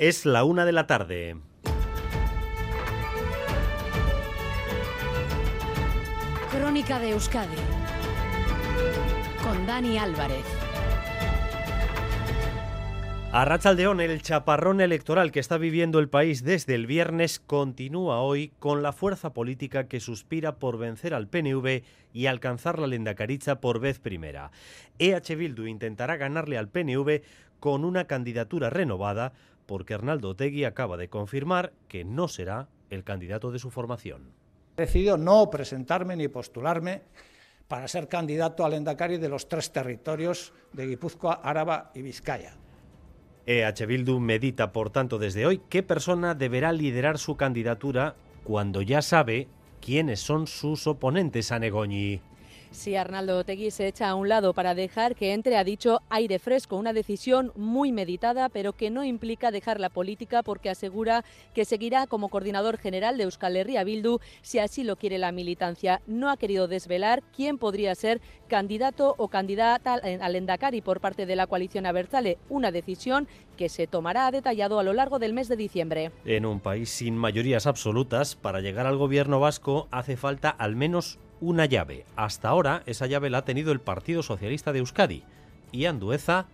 Es la una de la tarde. Crónica de Euskadi con Dani Álvarez. A Rachaldeón, el chaparrón electoral que está viviendo el país desde el viernes continúa hoy con la fuerza política que suspira por vencer al PNV y alcanzar la lendacaricha por vez primera. EH Bildu intentará ganarle al PNV con una candidatura renovada porque Arnaldo Tegui acaba de confirmar que no será el candidato de su formación. He decidido no presentarme ni postularme para ser candidato al Endacari de los tres territorios de Guipúzcoa, Áraba y Vizcaya. EH Bildu medita, por tanto, desde hoy qué persona deberá liderar su candidatura cuando ya sabe quiénes son sus oponentes a Negoñi. Si Arnaldo Otegui se echa a un lado para dejar que entre, ha dicho, aire fresco, una decisión muy meditada, pero que no implica dejar la política porque asegura que seguirá como coordinador general de Euskal Herria Bildu si así lo quiere la militancia. No ha querido desvelar quién podría ser candidato o candidata al Endacari por parte de la coalición Abertzale, una decisión que se tomará detallado a lo largo del mes de diciembre. En un país sin mayorías absolutas, para llegar al gobierno vasco hace falta al menos una llave. Hasta ahora esa llave la ha tenido el Partido Socialista de Euskadi. Y Andueza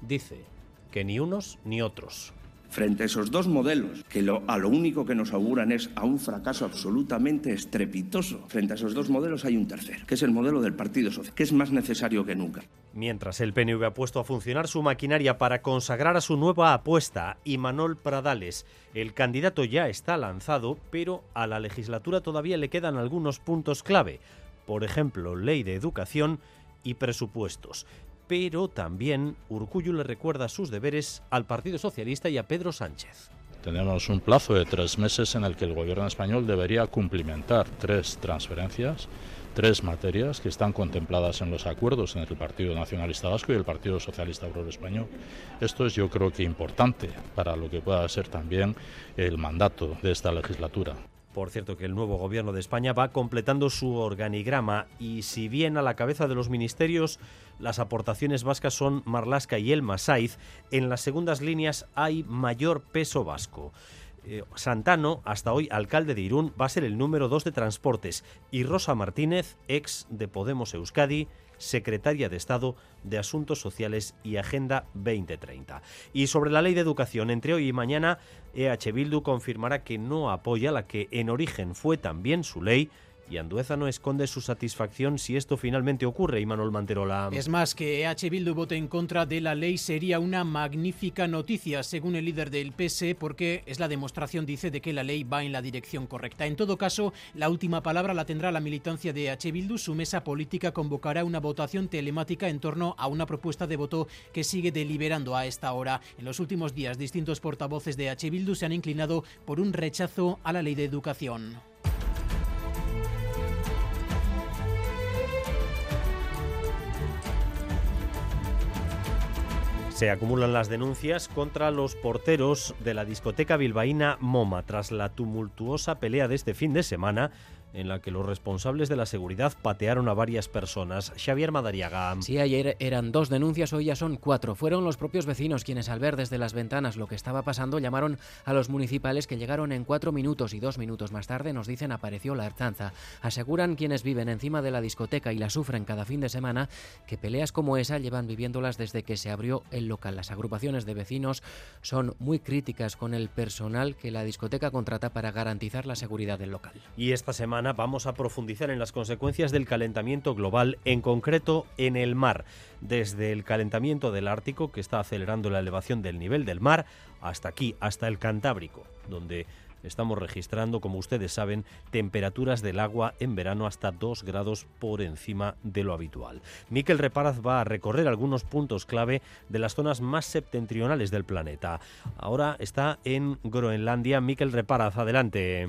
dice que ni unos ni otros. Frente a esos dos modelos, que a lo único que nos auguran es a un fracaso absolutamente estrepitoso, frente a esos dos modelos hay un tercero, que es el modelo del Partido Social, que es más necesario que nunca. Mientras el PNV ha puesto a funcionar su maquinaria para consagrar a su nueva apuesta, Imanol Pradales, el candidato ya está lanzado, pero a la legislatura todavía le quedan algunos puntos clave. Por ejemplo, ley de educación y presupuestos pero también Urcullu le recuerda sus deberes al Partido Socialista y a Pedro Sánchez. Tenemos un plazo de tres meses en el que el gobierno español debería cumplimentar tres transferencias, tres materias que están contempladas en los acuerdos entre el Partido Nacionalista Vasco y el Partido Socialista Obrero Español. Esto es yo creo que importante para lo que pueda ser también el mandato de esta legislatura. Por cierto que el nuevo gobierno de España va completando su organigrama y si bien a la cabeza de los ministerios las aportaciones vascas son Marlasca y Elma Saiz, en las segundas líneas hay mayor peso vasco. Eh, Santano, hasta hoy alcalde de Irún, va a ser el número 2 de transportes y Rosa Martínez, ex de Podemos Euskadi, secretaria de Estado de Asuntos Sociales y Agenda 2030. Y sobre la ley de educación, entre hoy y mañana, EH Bildu confirmará que no apoya la que en origen fue también su ley, y Andueza no esconde su satisfacción si esto finalmente ocurre, y Manuel Manterola. Es más, que EH Bildu vote en contra de la ley sería una magnífica noticia, según el líder del PS, porque es la demostración, dice, de que la ley va en la dirección correcta. En todo caso, la última palabra la tendrá la militancia de EH Bildu. Su mesa política convocará una votación telemática en torno a una propuesta de voto que sigue deliberando a esta hora. En los últimos días, distintos portavoces de EH Bildu se han inclinado por un rechazo a la ley de educación. Se acumulan las denuncias contra los porteros de la discoteca bilbaína MoMA tras la tumultuosa pelea de este fin de semana en la que los responsables de la seguridad patearon a varias personas. Xavier Madariaga. Sí, ayer eran dos denuncias, hoy ya son cuatro. Fueron los propios vecinos quienes al ver desde las ventanas lo que estaba pasando llamaron a los municipales que llegaron en cuatro minutos y dos minutos más tarde nos dicen apareció la artanza. Aseguran quienes viven encima de la discoteca y la sufren cada fin de semana que peleas como esa llevan viviéndolas desde que se abrió el local. Las agrupaciones de vecinos son muy críticas con el personal que la discoteca contrata para garantizar la seguridad del local. Y esta semana vamos a profundizar en las consecuencias del calentamiento global, en concreto en el mar, desde el calentamiento del Ártico, que está acelerando la elevación del nivel del mar, hasta aquí, hasta el Cantábrico, donde estamos registrando, como ustedes saben, temperaturas del agua en verano hasta 2 grados por encima de lo habitual. Miquel Reparaz va a recorrer algunos puntos clave de las zonas más septentrionales del planeta. Ahora está en Groenlandia. Miquel Reparaz, adelante.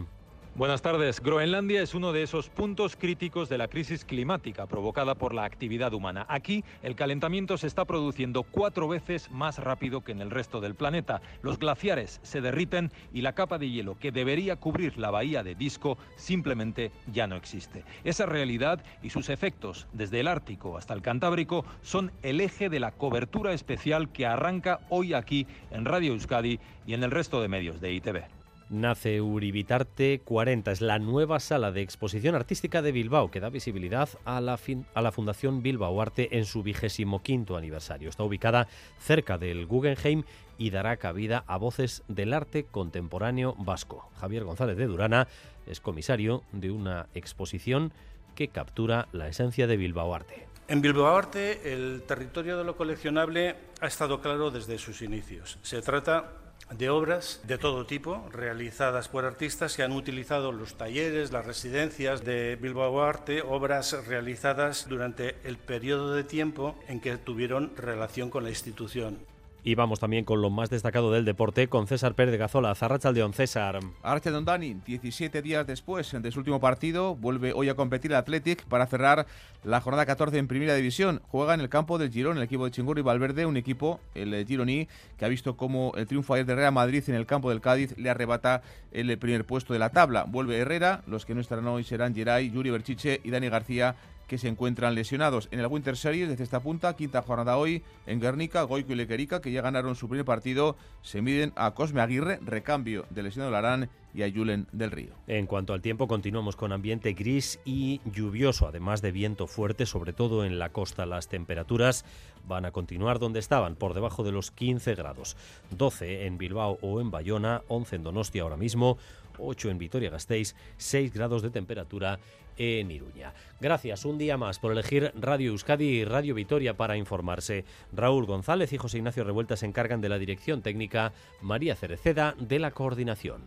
Buenas tardes. Groenlandia es uno de esos puntos críticos de la crisis climática provocada por la actividad humana. Aquí el calentamiento se está produciendo cuatro veces más rápido que en el resto del planeta. Los glaciares se derriten y la capa de hielo que debería cubrir la bahía de Disco simplemente ya no existe. Esa realidad y sus efectos desde el Ártico hasta el Cantábrico son el eje de la cobertura especial que arranca hoy aquí en Radio Euskadi y en el resto de medios de ITV nace Uribitarte 40. Es la nueva sala de exposición artística de Bilbao que da visibilidad a la, a la Fundación Bilbao Arte en su vigésimo quinto aniversario. Está ubicada cerca del Guggenheim y dará cabida a voces del arte contemporáneo vasco. Javier González de Durana es comisario de una exposición que captura la esencia de Bilbao Arte. En Bilbao Arte, el territorio de lo coleccionable ha estado claro desde sus inicios. Se trata de obras de todo tipo realizadas por artistas que han utilizado los talleres, las residencias de Bilbao Arte, obras realizadas durante el periodo de tiempo en que tuvieron relación con la institución. Y vamos también con lo más destacado del deporte con César Pérez de Gazola. Zarrachaldeón, César. Arche Dani, 17 días después de su último partido, vuelve hoy a competir el Athletic para cerrar la jornada 14 en Primera División. Juega en el campo del Girón, el equipo de Chingurri Valverde, un equipo, el Gironí, que ha visto como el triunfo ayer de Real Madrid en el campo del Cádiz le arrebata el primer puesto de la tabla. Vuelve Herrera, los que no estarán hoy serán Geray, Yuri Berchiche y Dani García que se encuentran lesionados. En el Winter Series, desde esta punta, quinta jornada hoy, en Guernica, Goico y Lequerica, que ya ganaron su primer partido, se miden a Cosme Aguirre, recambio de lesionado Larán y a Julen del Río. En cuanto al tiempo, continuamos con ambiente gris y lluvioso, además de viento fuerte, sobre todo en la costa. Las temperaturas van a continuar donde estaban, por debajo de los 15 grados. 12 en Bilbao o en Bayona, 11 en Donostia ahora mismo, 8 en Vitoria-Gasteiz, 6 grados de temperatura en Iruña. Gracias un día más por elegir Radio Euskadi y Radio Vitoria para informarse. Raúl González y José Ignacio Revuelta se encargan de la dirección técnica, María Cereceda de la coordinación.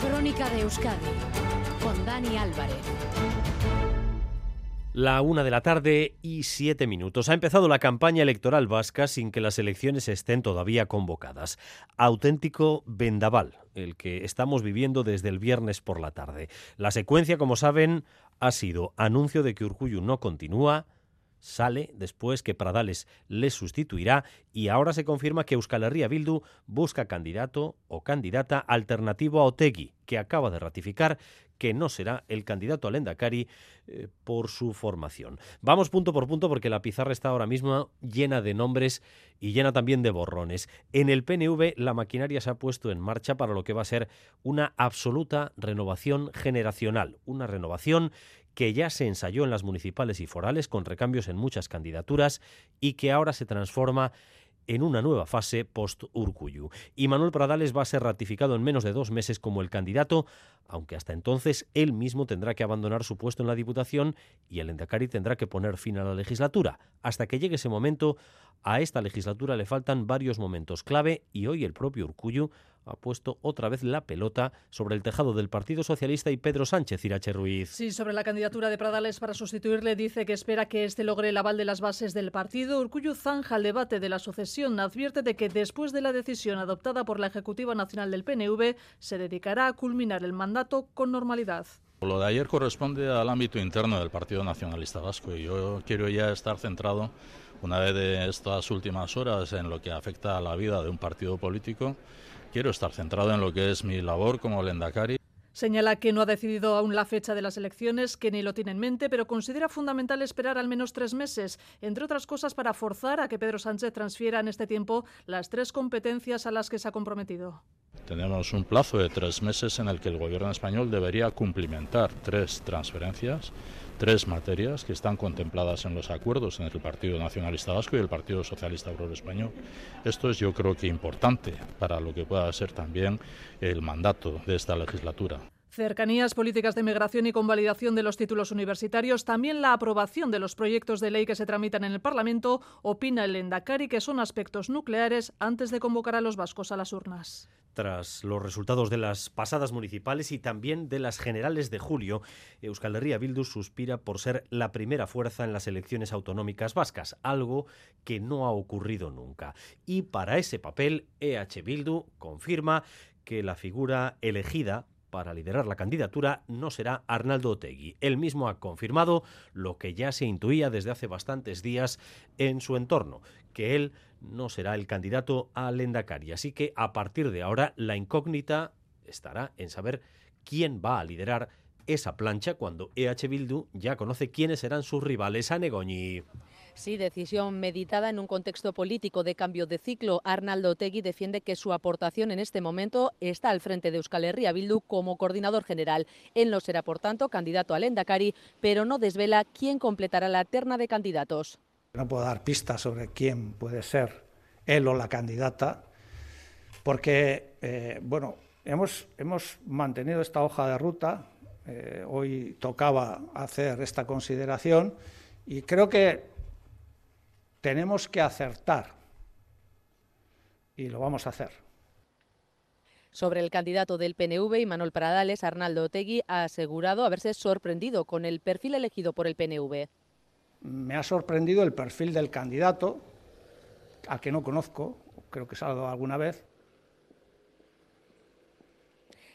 Crónica de Euskadi con Dani Álvarez. La una de la tarde y siete minutos. Ha empezado la campaña electoral vasca sin que las elecciones estén todavía convocadas. Auténtico vendaval, el que estamos viviendo desde el viernes por la tarde. La secuencia, como saben, ha sido anuncio de que Urcuyu no continúa, sale después que Pradales le sustituirá y ahora se confirma que Euskal Herria Bildu busca candidato o candidata alternativo a Otegui, que acaba de ratificar que no será el candidato al Endacari eh, por su formación. Vamos punto por punto porque la pizarra está ahora mismo llena de nombres y llena también de borrones. En el PNV la maquinaria se ha puesto en marcha para lo que va a ser una absoluta renovación generacional, una renovación que ya se ensayó en las municipales y forales con recambios en muchas candidaturas y que ahora se transforma en una nueva fase post-Urcuyu. Y Manuel Pradales va a ser ratificado en menos de dos meses como el candidato, aunque hasta entonces él mismo tendrá que abandonar su puesto en la Diputación y el Endacari tendrá que poner fin a la legislatura. Hasta que llegue ese momento, a esta legislatura le faltan varios momentos clave y hoy el propio Urcuyu ha puesto otra vez la pelota sobre el tejado del Partido Socialista y Pedro Sánchez Irache Ruiz. Sí, sobre la candidatura de Pradales para sustituirle dice que espera que este logre el aval de las bases del partido. Urcuyu zanja el debate de la sucesión. Advierte de que después de la decisión adoptada por la Ejecutiva Nacional del PNV se dedicará a culminar el mandato con normalidad. Lo de ayer corresponde al ámbito interno del Partido Nacionalista Vasco y yo quiero ya estar centrado una vez de estas últimas horas en lo que afecta a la vida de un partido político quiero estar centrado en lo que es mi labor como lendakari. Señala que no ha decidido aún la fecha de las elecciones, que ni lo tiene en mente, pero considera fundamental esperar al menos tres meses, entre otras cosas para forzar a que Pedro Sánchez transfiera en este tiempo las tres competencias a las que se ha comprometido. Tenemos un plazo de tres meses en el que el gobierno español debería cumplimentar tres transferencias tres materias que están contempladas en los acuerdos entre el Partido Nacionalista Vasco y el Partido Socialista Obrero Español. Esto es yo creo que importante para lo que pueda ser también el mandato de esta legislatura. Cercanías, políticas de migración y convalidación de los títulos universitarios, también la aprobación de los proyectos de ley que se tramitan en el Parlamento, opina el Endacari que son aspectos nucleares antes de convocar a los vascos a las urnas tras los resultados de las pasadas municipales y también de las generales de julio, Euskal Herria Bildu suspira por ser la primera fuerza en las elecciones autonómicas vascas, algo que no ha ocurrido nunca. Y para ese papel, EH Bildu confirma que la figura elegida para liderar la candidatura no será Arnaldo Otegui. Él mismo ha confirmado lo que ya se intuía desde hace bastantes días en su entorno, que él no será el candidato a Lendakari. Así que a partir de ahora la incógnita estará en saber quién va a liderar esa plancha cuando EH Bildu ya conoce quiénes serán sus rivales a Negoñi. Sí, decisión meditada en un contexto político de cambio de ciclo. Arnaldo Tegui defiende que su aportación en este momento está al frente de Euskal Herria Bildu como coordinador general. Él no será, por tanto, candidato al Endacari, pero no desvela quién completará la terna de candidatos. No puedo dar pistas sobre quién puede ser él o la candidata, porque, eh, bueno, hemos, hemos mantenido esta hoja de ruta. Eh, hoy tocaba hacer esta consideración y creo que tenemos que acertar y lo vamos a hacer. Sobre el candidato del PNV, Manuel Pradales, Arnaldo Otegui ha asegurado haberse sorprendido con el perfil elegido por el PNV. Me ha sorprendido el perfil del candidato, al que no conozco, creo que he alguna vez,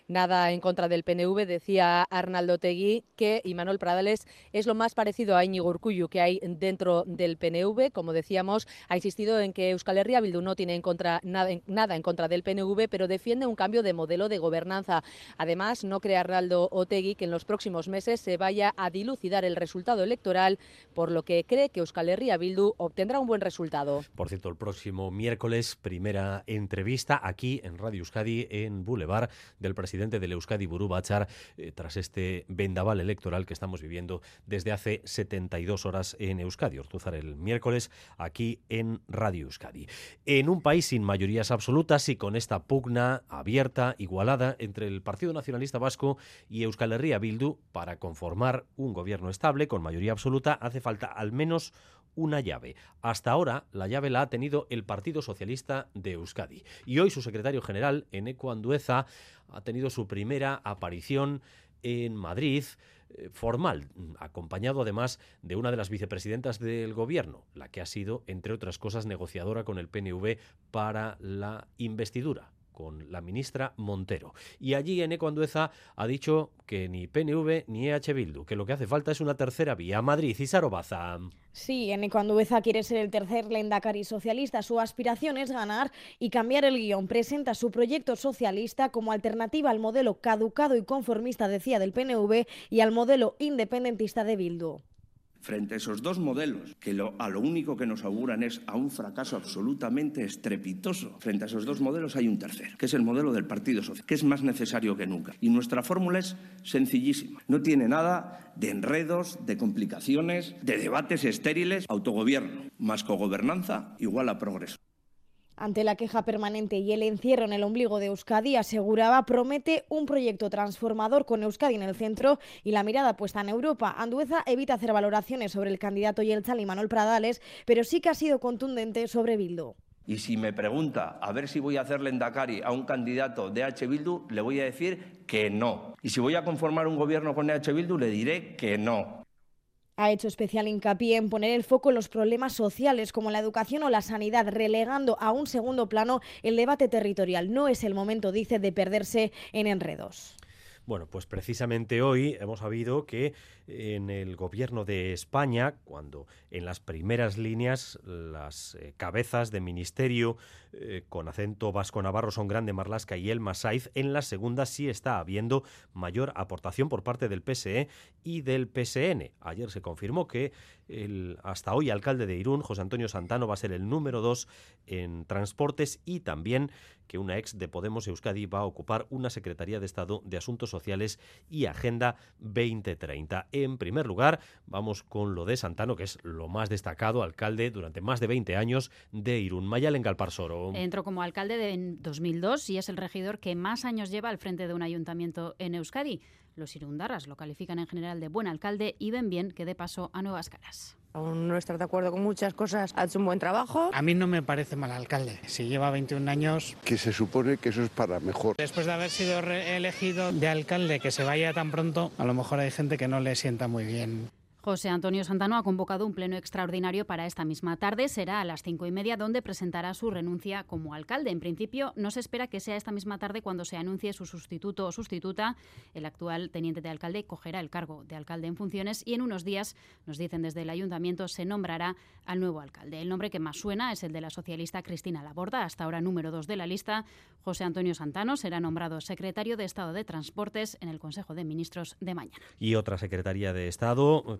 Nada en contra del PNV, decía Arnaldo Tegui que Imanol Pradales es lo más parecido a Íñigo Urcullu que hay dentro del PNV. Como decíamos, ha insistido en que Euskal Herria Bildu no tiene en contra, nada, nada en contra del PNV, pero defiende un cambio de modelo de gobernanza. Además, no cree Arnaldo Otegui que en los próximos meses se vaya a dilucidar el resultado electoral, por lo que cree que Euskal Herria Bildu obtendrá un buen resultado. Por cierto, el próximo miércoles, primera entrevista aquí en Radio Euskadi, en Boulevard, del presidente presidente del Euskadi Burú Bachar eh, tras este vendaval electoral que estamos viviendo desde hace 72 horas en Euskadi. Ortuzar el miércoles aquí en Radio Euskadi. En un país sin mayorías absolutas y con esta pugna abierta, igualada entre el Partido Nacionalista Vasco y Euskal Herria Bildu para conformar un gobierno estable con mayoría absoluta hace falta al menos una llave. Hasta ahora, la llave la ha tenido el Partido Socialista de Euskadi. Y hoy su secretario general, Eneco Andueza, ha tenido su primera aparición en Madrid eh, formal, acompañado además de una de las vicepresidentas del gobierno, la que ha sido, entre otras cosas, negociadora con el PNV para la investidura con la ministra Montero. Y allí Eneco Andueza ha dicho que ni PNV ni EH Bildu, que lo que hace falta es una tercera vía. Madrid y Sarobaza. Sí, Eneco Andueza quiere ser el tercer Lendakari socialista. Su aspiración es ganar y cambiar el guion. Presenta su proyecto socialista como alternativa al modelo caducado y conformista, decía, del PNV y al modelo independentista de Bildu frente a esos dos modelos, que a lo único que nos auguran es a un fracaso absolutamente estrepitoso, frente a esos dos modelos hay un tercero, que es el modelo del Partido Social, que es más necesario que nunca. Y nuestra fórmula es sencillísima. No tiene nada de enredos, de complicaciones, de debates estériles. Autogobierno más cogobernanza igual a progreso. Ante la queja permanente y el encierro en el ombligo de Euskadi, aseguraba, promete un proyecto transformador con Euskadi en el centro y la mirada puesta en Europa. Andueza evita hacer valoraciones sobre el candidato Yeltsin y Manuel Pradales, pero sí que ha sido contundente sobre Bildu. Y si me pregunta a ver si voy a hacerle endacari a un candidato de H. Bildu, le voy a decir que no. Y si voy a conformar un gobierno con H. Bildu, le diré que no. Ha hecho especial hincapié en poner el foco en los problemas sociales como la educación o la sanidad, relegando a un segundo plano el debate territorial. No es el momento, dice, de perderse en enredos. Bueno, pues precisamente hoy hemos sabido que en el gobierno de España, cuando en las primeras líneas las eh, cabezas de ministerio eh, con acento vasco-navarro son Grande Marlasca y Elma Saiz, en la segunda sí está habiendo mayor aportación por parte del PSE y del PSN. Ayer se confirmó que el hasta hoy alcalde de Irún, José Antonio Santano, va a ser el número dos en transportes y también que una ex de Podemos Euskadi va a ocupar una Secretaría de Estado de Asuntos Sociales y Agenda 2030. En primer lugar, vamos con lo de Santano, que es lo más destacado, alcalde durante más de 20 años de Irún. Mayal en Galparsoro. Entró como alcalde en 2002 y es el regidor que más años lleva al frente de un ayuntamiento en Euskadi. Los irundarras lo califican en general de buen alcalde y ven bien que dé paso a nuevas caras. Aún no estar de acuerdo con muchas cosas, ha hecho un buen trabajo. A mí no me parece mal alcalde. Si lleva 21 años. Que se supone que eso es para mejor. Después de haber sido elegido de alcalde, que se vaya tan pronto, a lo mejor hay gente que no le sienta muy bien. José Antonio Santano ha convocado un pleno extraordinario para esta misma tarde. Será a las cinco y media donde presentará su renuncia como alcalde. En principio, no se espera que sea esta misma tarde cuando se anuncie su sustituto o sustituta. El actual teniente de alcalde cogerá el cargo de alcalde en funciones y en unos días, nos dicen desde el ayuntamiento, se nombrará al nuevo alcalde. El nombre que más suena es el de la socialista Cristina Laborda, hasta ahora número dos de la lista. José Antonio Santano será nombrado secretario de Estado de Transportes en el Consejo de Ministros de mañana. Y otra secretaría de Estado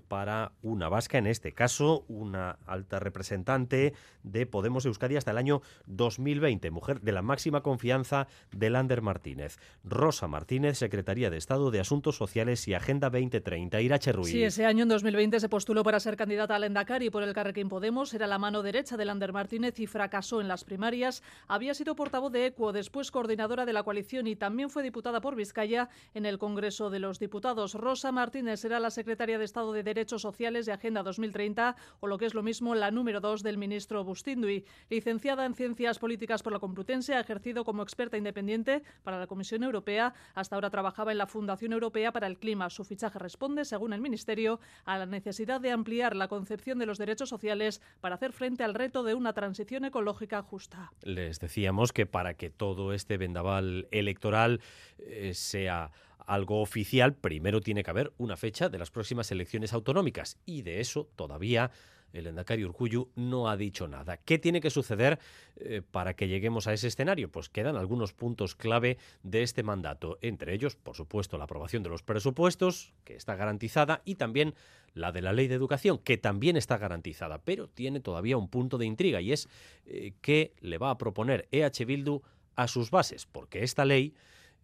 una vasca, en este caso una alta representante de Podemos Euskadi hasta el año 2020, mujer de la máxima confianza de Lander Martínez. Rosa Martínez, Secretaría de Estado de Asuntos Sociales y Agenda 2030. Irache Ruiz. Sí, ese año en 2020 se postuló para ser candidata al Endacari por el Carrequín Podemos. Era la mano derecha de Lander Martínez y fracasó en las primarias. Había sido portavoz de ECUO, después coordinadora de la coalición y también fue diputada por Vizcaya en el Congreso de los Diputados. Rosa Martínez será la secretaria de Estado de Derechos Sociales de Agenda 2030 o lo que es lo mismo la número 2 del ministro Bustindui. Licenciada en Ciencias Políticas por la Complutense, ha ejercido como experta independiente para la Comisión Europea. Hasta ahora trabajaba en la Fundación Europea para el Clima. Su fichaje responde, según el Ministerio, a la necesidad de ampliar la concepción de los derechos sociales para hacer frente al reto de una transición ecológica justa. Les decíamos que para que todo este vendaval electoral eh, sea algo oficial, primero tiene que haber una fecha de las próximas elecciones autonómicas y de eso todavía el Endacari Urcuyu no ha dicho nada. ¿Qué tiene que suceder eh, para que lleguemos a ese escenario? Pues quedan algunos puntos clave de este mandato, entre ellos, por supuesto, la aprobación de los presupuestos, que está garantizada, y también la de la ley de educación, que también está garantizada, pero tiene todavía un punto de intriga y es eh, qué le va a proponer EH Bildu a sus bases, porque esta ley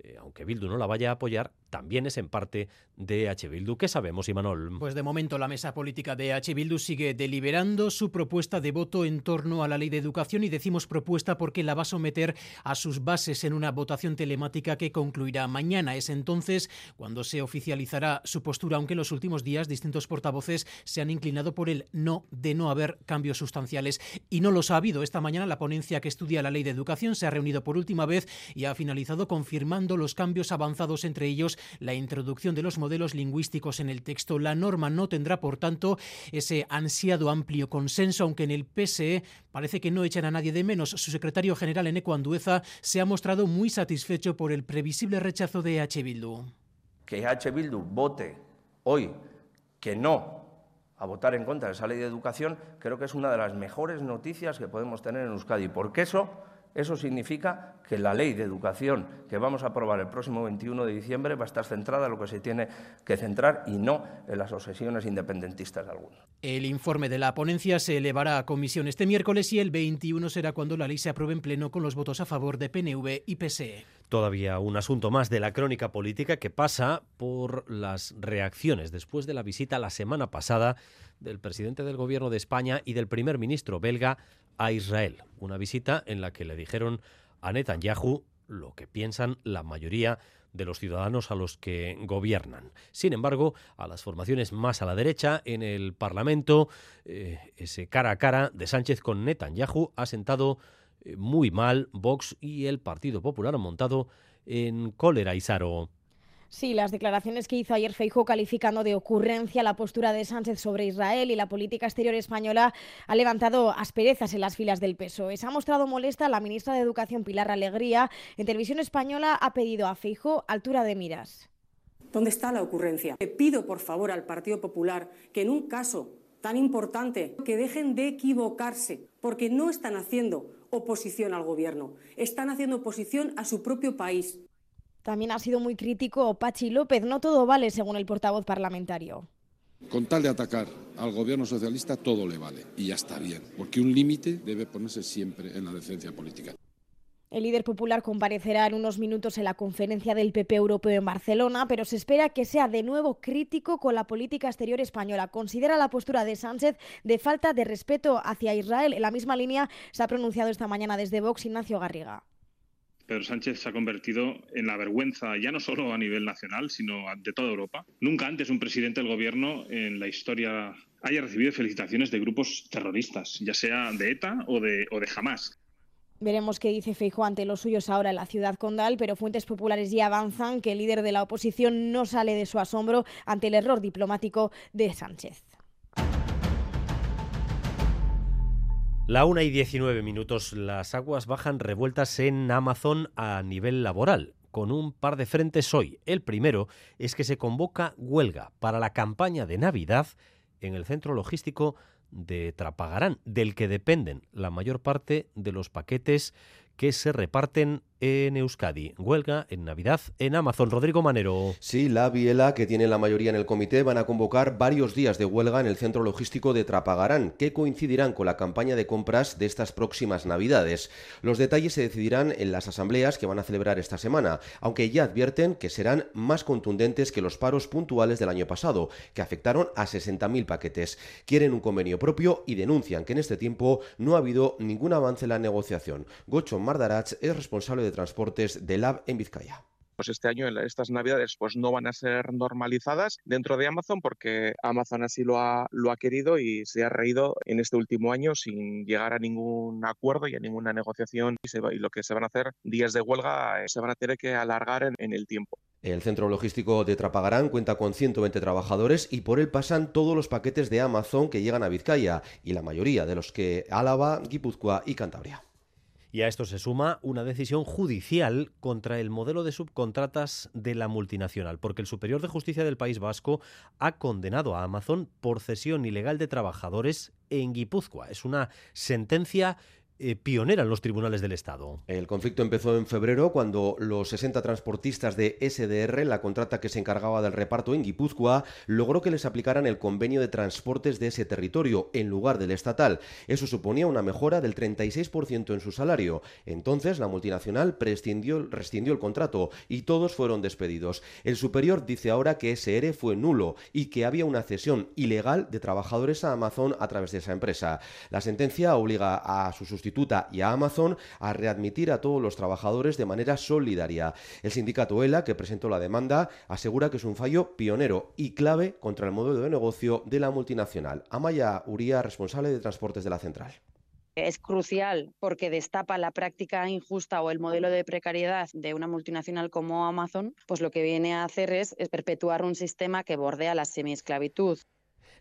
eh, aunque Bildu no la vaya a apoyar, también es en parte de H. Bildu. ¿Qué sabemos, Imanol? Pues de momento la mesa política de H. Bildu sigue deliberando su propuesta de voto en torno a la ley de educación y decimos propuesta porque la va a someter a sus bases en una votación telemática que concluirá mañana. Es entonces cuando se oficializará su postura, aunque en los últimos días distintos portavoces se han inclinado por el no de no haber cambios sustanciales. Y no los ha habido. Esta mañana la ponencia que estudia la ley de educación se ha reunido por última vez y ha finalizado confirmando los cambios avanzados, entre ellos la introducción de los modelos lingüísticos en el texto. La norma no tendrá, por tanto, ese ansiado amplio consenso, aunque en el PSE parece que no echan a nadie de menos. Su secretario general, Eneco Andueza, se ha mostrado muy satisfecho por el previsible rechazo de H. Bildu. Que H. Bildu vote hoy que no a votar en contra de esa ley de educación, creo que es una de las mejores noticias que podemos tener en Euskadi, porque eso eso significa que la ley de educación que vamos a aprobar el próximo 21 de diciembre va a estar centrada en lo que se tiene que centrar y no en las obsesiones independentistas de algunos. El informe de la ponencia se elevará a comisión este miércoles y el 21 será cuando la ley se apruebe en pleno con los votos a favor de PNV y PSE. Todavía un asunto más de la crónica política que pasa por las reacciones después de la visita la semana pasada del presidente del Gobierno de España y del primer ministro belga a Israel. Una visita en la que le dijeron a Netanyahu lo que piensan la mayoría de los ciudadanos a los que gobiernan. Sin embargo, a las formaciones más a la derecha en el Parlamento, eh, ese cara a cara de Sánchez con Netanyahu ha sentado eh, muy mal Vox y el Partido Popular han montado en cólera y Saro. Sí, las declaraciones que hizo ayer Feijóo calificando de ocurrencia la postura de Sánchez sobre Israel y la política exterior española ha levantado asperezas en las filas del PSOE. Se ha mostrado molesta la ministra de Educación Pilar Alegría. En televisión española ha pedido a Feijóo altura de miras. ¿Dónde está la ocurrencia? Le pido, por favor, al Partido Popular que en un caso tan importante que dejen de equivocarse, porque no están haciendo oposición al gobierno, están haciendo oposición a su propio país. También ha sido muy crítico Pachi López. No todo vale, según el portavoz parlamentario. Con tal de atacar al gobierno socialista, todo le vale. Y ya está bien, porque un límite debe ponerse siempre en la decencia política. El líder popular comparecerá en unos minutos en la conferencia del PP europeo en Barcelona, pero se espera que sea de nuevo crítico con la política exterior española. Considera la postura de Sánchez de falta de respeto hacia Israel. En la misma línea se ha pronunciado esta mañana desde Vox Ignacio Garriga. Pedro Sánchez se ha convertido en la vergüenza ya no solo a nivel nacional, sino de toda Europa. Nunca antes un presidente del gobierno en la historia haya recibido felicitaciones de grupos terroristas, ya sea de ETA o de, o. Veremos qué dice Feijóo ante los suyos ahora en la ciudad condal, pero fuentes populares ya avanzan que el líder de la oposición no sale de su asombro ante el error diplomático de Sánchez. La una y 19 minutos. Las aguas bajan revueltas en Amazon a nivel laboral con un par de frentes hoy. El primero es que se convoca huelga para la campaña de Navidad en el centro logístico de Trapagarán, del que dependen la mayor parte de los paquetes que se reparten en Euskadi. Huelga en Navidad en Amazon. Rodrigo Manero. Sí, la Biela, que tiene la mayoría en el comité, van a convocar varios días de huelga en el centro logístico de Trapagarán, que coincidirán con la campaña de compras de estas próximas Navidades. Los detalles se decidirán en las asambleas que van a celebrar esta semana, aunque ya advierten que serán más contundentes que los paros puntuales del año pasado, que afectaron a 60.000 paquetes. Quieren un convenio propio y denuncian que en este tiempo no ha habido ningún avance en la negociación. Gocho Mardarach es responsable de Transportes de Lab en Vizcaya pues este año estas navidades pues no van a ser normalizadas dentro de Amazon porque Amazon así lo ha, lo ha querido y se ha reído en este último año sin llegar a ningún acuerdo y a ninguna negociación y, y lo que se van a hacer días de huelga eh, se van a tener que alargar en, en el tiempo. El centro logístico de Trapagarán cuenta con 120 trabajadores y por él pasan todos los paquetes de Amazon que llegan a Vizcaya y la mayoría de los que Álava, Guipúzcoa y Cantabria. Y a esto se suma una decisión judicial contra el modelo de subcontratas de la multinacional, porque el Superior de Justicia del País Vasco ha condenado a Amazon por cesión ilegal de trabajadores en Guipúzcoa. Es una sentencia eh, pionera en los tribunales del Estado. El conflicto empezó en febrero cuando los 60 transportistas de SDR, la contrata que se encargaba del reparto en Guipúzcoa, logró que les aplicaran el convenio de transportes de ese territorio en lugar del estatal. Eso suponía una mejora del 36% en su salario. Entonces la multinacional rescindió el contrato y todos fueron despedidos. El superior dice ahora que ese fue nulo y que había una cesión ilegal de trabajadores a Amazon a través de esa empresa. La sentencia obliga a su y a Amazon a readmitir a todos los trabajadores de manera solidaria. El sindicato ELA, que presentó la demanda, asegura que es un fallo pionero y clave contra el modelo de negocio de la multinacional. Amaya Uría, responsable de transportes de la central es crucial porque destapa la práctica injusta o el modelo de precariedad de una multinacional como Amazon, pues lo que viene a hacer es, perpetuar un sistema que bordea la semiesclavitud.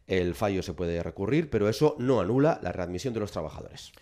El fallo se puede recurrir, pero eso no anula la readmisión de los trabajadores.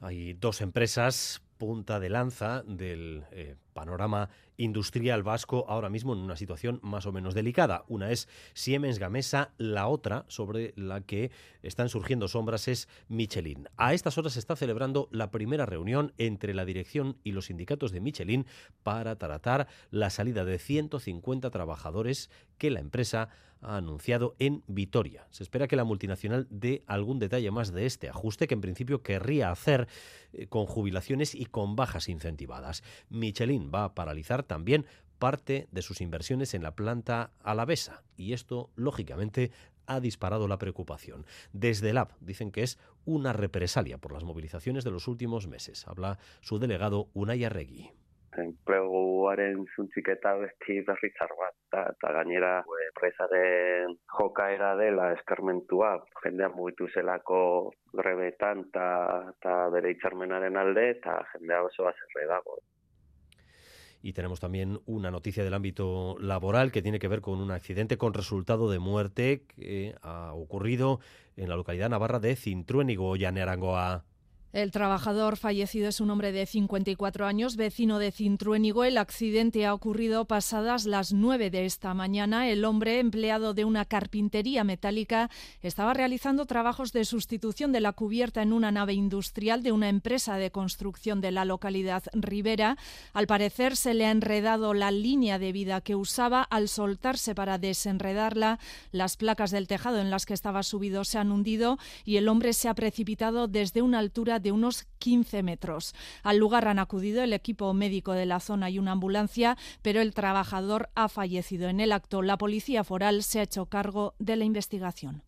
Hay dos empresas punta de lanza del eh, panorama industrial vasco ahora mismo en una situación más o menos delicada. Una es Siemens Gamesa, la otra sobre la que están surgiendo sombras es Michelin. A estas horas se está celebrando la primera reunión entre la dirección y los sindicatos de Michelin para tratar la salida de 150 trabajadores que la empresa ha anunciado en Vitoria. Se espera que la multinacional dé algún detalle más de este ajuste que en principio querría hacer eh, con jubilaciones y con bajas incentivadas. Michelin va a paralizar también parte de sus inversiones en la planta alavesa y esto, lógicamente, ha disparado la preocupación. Desde el AP dicen que es una represalia por las movilizaciones de los últimos meses. Habla su delegado Unai Arregui enpleguaren suntziketa besti berrizar bat, eta, eta gainera enpresaren jokaera dela eskarmentua, jendea mugitu zelako grebetan eta, bere itxarmenaren alde, eta jendea oso azerre dago. Y tenemos también una noticia del ámbito laboral que tiene que ver con un accidente con resultado de muerte que ha ocurrido en la localidad navarra de Cintruénigo, Llanearangoa. El trabajador fallecido es un hombre de 54 años, vecino de Cintruénigo. El accidente ha ocurrido pasadas las 9 de esta mañana. El hombre, empleado de una carpintería metálica, estaba realizando trabajos de sustitución de la cubierta en una nave industrial de una empresa de construcción de la localidad Rivera. Al parecer se le ha enredado la línea de vida que usaba. Al soltarse para desenredarla, las placas del tejado en las que estaba subido se han hundido y el hombre se ha precipitado desde una altura de unos 15 metros. Al lugar han acudido el equipo médico de la zona y una ambulancia, pero el trabajador ha fallecido en el acto. La policía foral se ha hecho cargo de la investigación.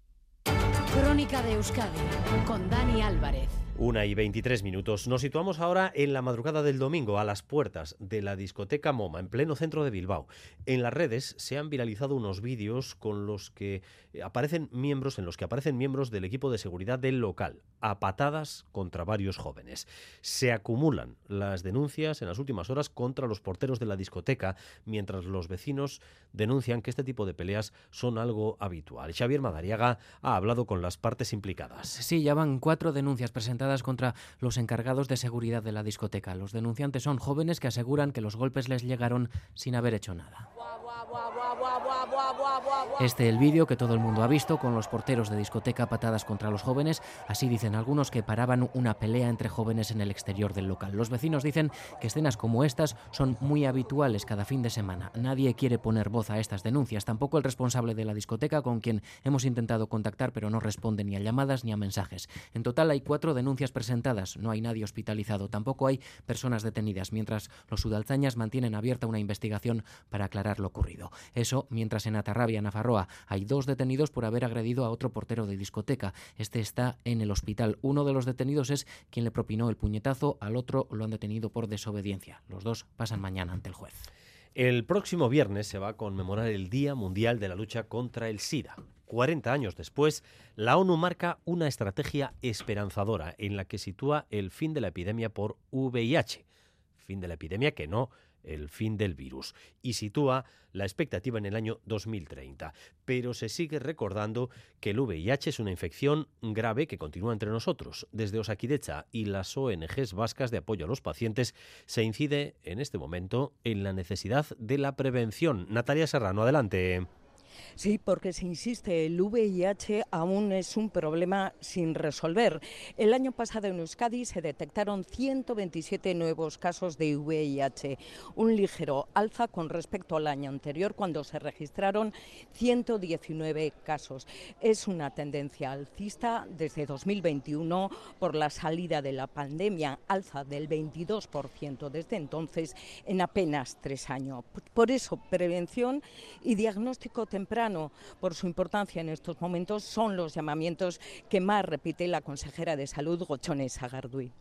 Crónica de Euskadi con Dani Álvarez. Una y 23 minutos. Nos situamos ahora en la madrugada del domingo, a las puertas de la discoteca MoMA, en pleno centro de Bilbao. En las redes se han viralizado unos vídeos con los que aparecen miembros, en los que aparecen miembros del equipo de seguridad del local, a patadas contra varios jóvenes. Se acumulan las denuncias en las últimas horas contra los porteros de la discoteca, mientras los vecinos denuncian que este tipo de peleas son algo habitual. Xavier Madariaga ha hablado con las partes implicadas. Sí, ya van cuatro denuncias presentadas contra los encargados de seguridad de la discoteca. Los denunciantes son jóvenes que aseguran que los golpes les llegaron sin haber hecho nada. Este el vídeo que todo el mundo ha visto con los porteros de discoteca patadas contra los jóvenes, así dicen algunos que paraban una pelea entre jóvenes en el exterior del local. Los vecinos dicen que escenas como estas son muy habituales cada fin de semana. Nadie quiere poner voz a estas denuncias, tampoco el responsable de la discoteca con quien hemos intentado contactar pero no responde ni a llamadas ni a mensajes. En total hay cuatro denuncias presentadas, no hay nadie hospitalizado, tampoco hay personas detenidas, mientras los sudalzañas mantienen abierta una investigación para aclarar lo ocurrido. Eso mientras en Atarrabia, Nafarroa, hay dos detenidos por haber agredido a otro portero de discoteca. Este está en el hospital. Uno de los detenidos es quien le propinó el puñetazo, al otro lo han detenido por desobediencia. Los dos pasan mañana ante el juez. El próximo viernes se va a conmemorar el Día Mundial de la Lucha contra el SIDA. 40 años después, la ONU marca una estrategia esperanzadora en la que sitúa el fin de la epidemia por VIH. Fin de la epidemia que no el fin del virus y sitúa la expectativa en el año 2030. Pero se sigue recordando que el VIH es una infección grave que continúa entre nosotros. Desde Osakidecha y las ONGs vascas de apoyo a los pacientes se incide en este momento en la necesidad de la prevención. Natalia Serrano, adelante. Sí, porque se insiste, el VIH aún es un problema sin resolver. El año pasado en Euskadi se detectaron 127 nuevos casos de VIH, un ligero alza con respecto al año anterior cuando se registraron 119 casos. Es una tendencia alcista desde 2021 por la salida de la pandemia, alza del 22% desde entonces en apenas tres años. Por eso, prevención y diagnóstico temprano por su importancia en estos momentos, son los llamamientos que más repite la consejera de Salud, Gochones Agardui.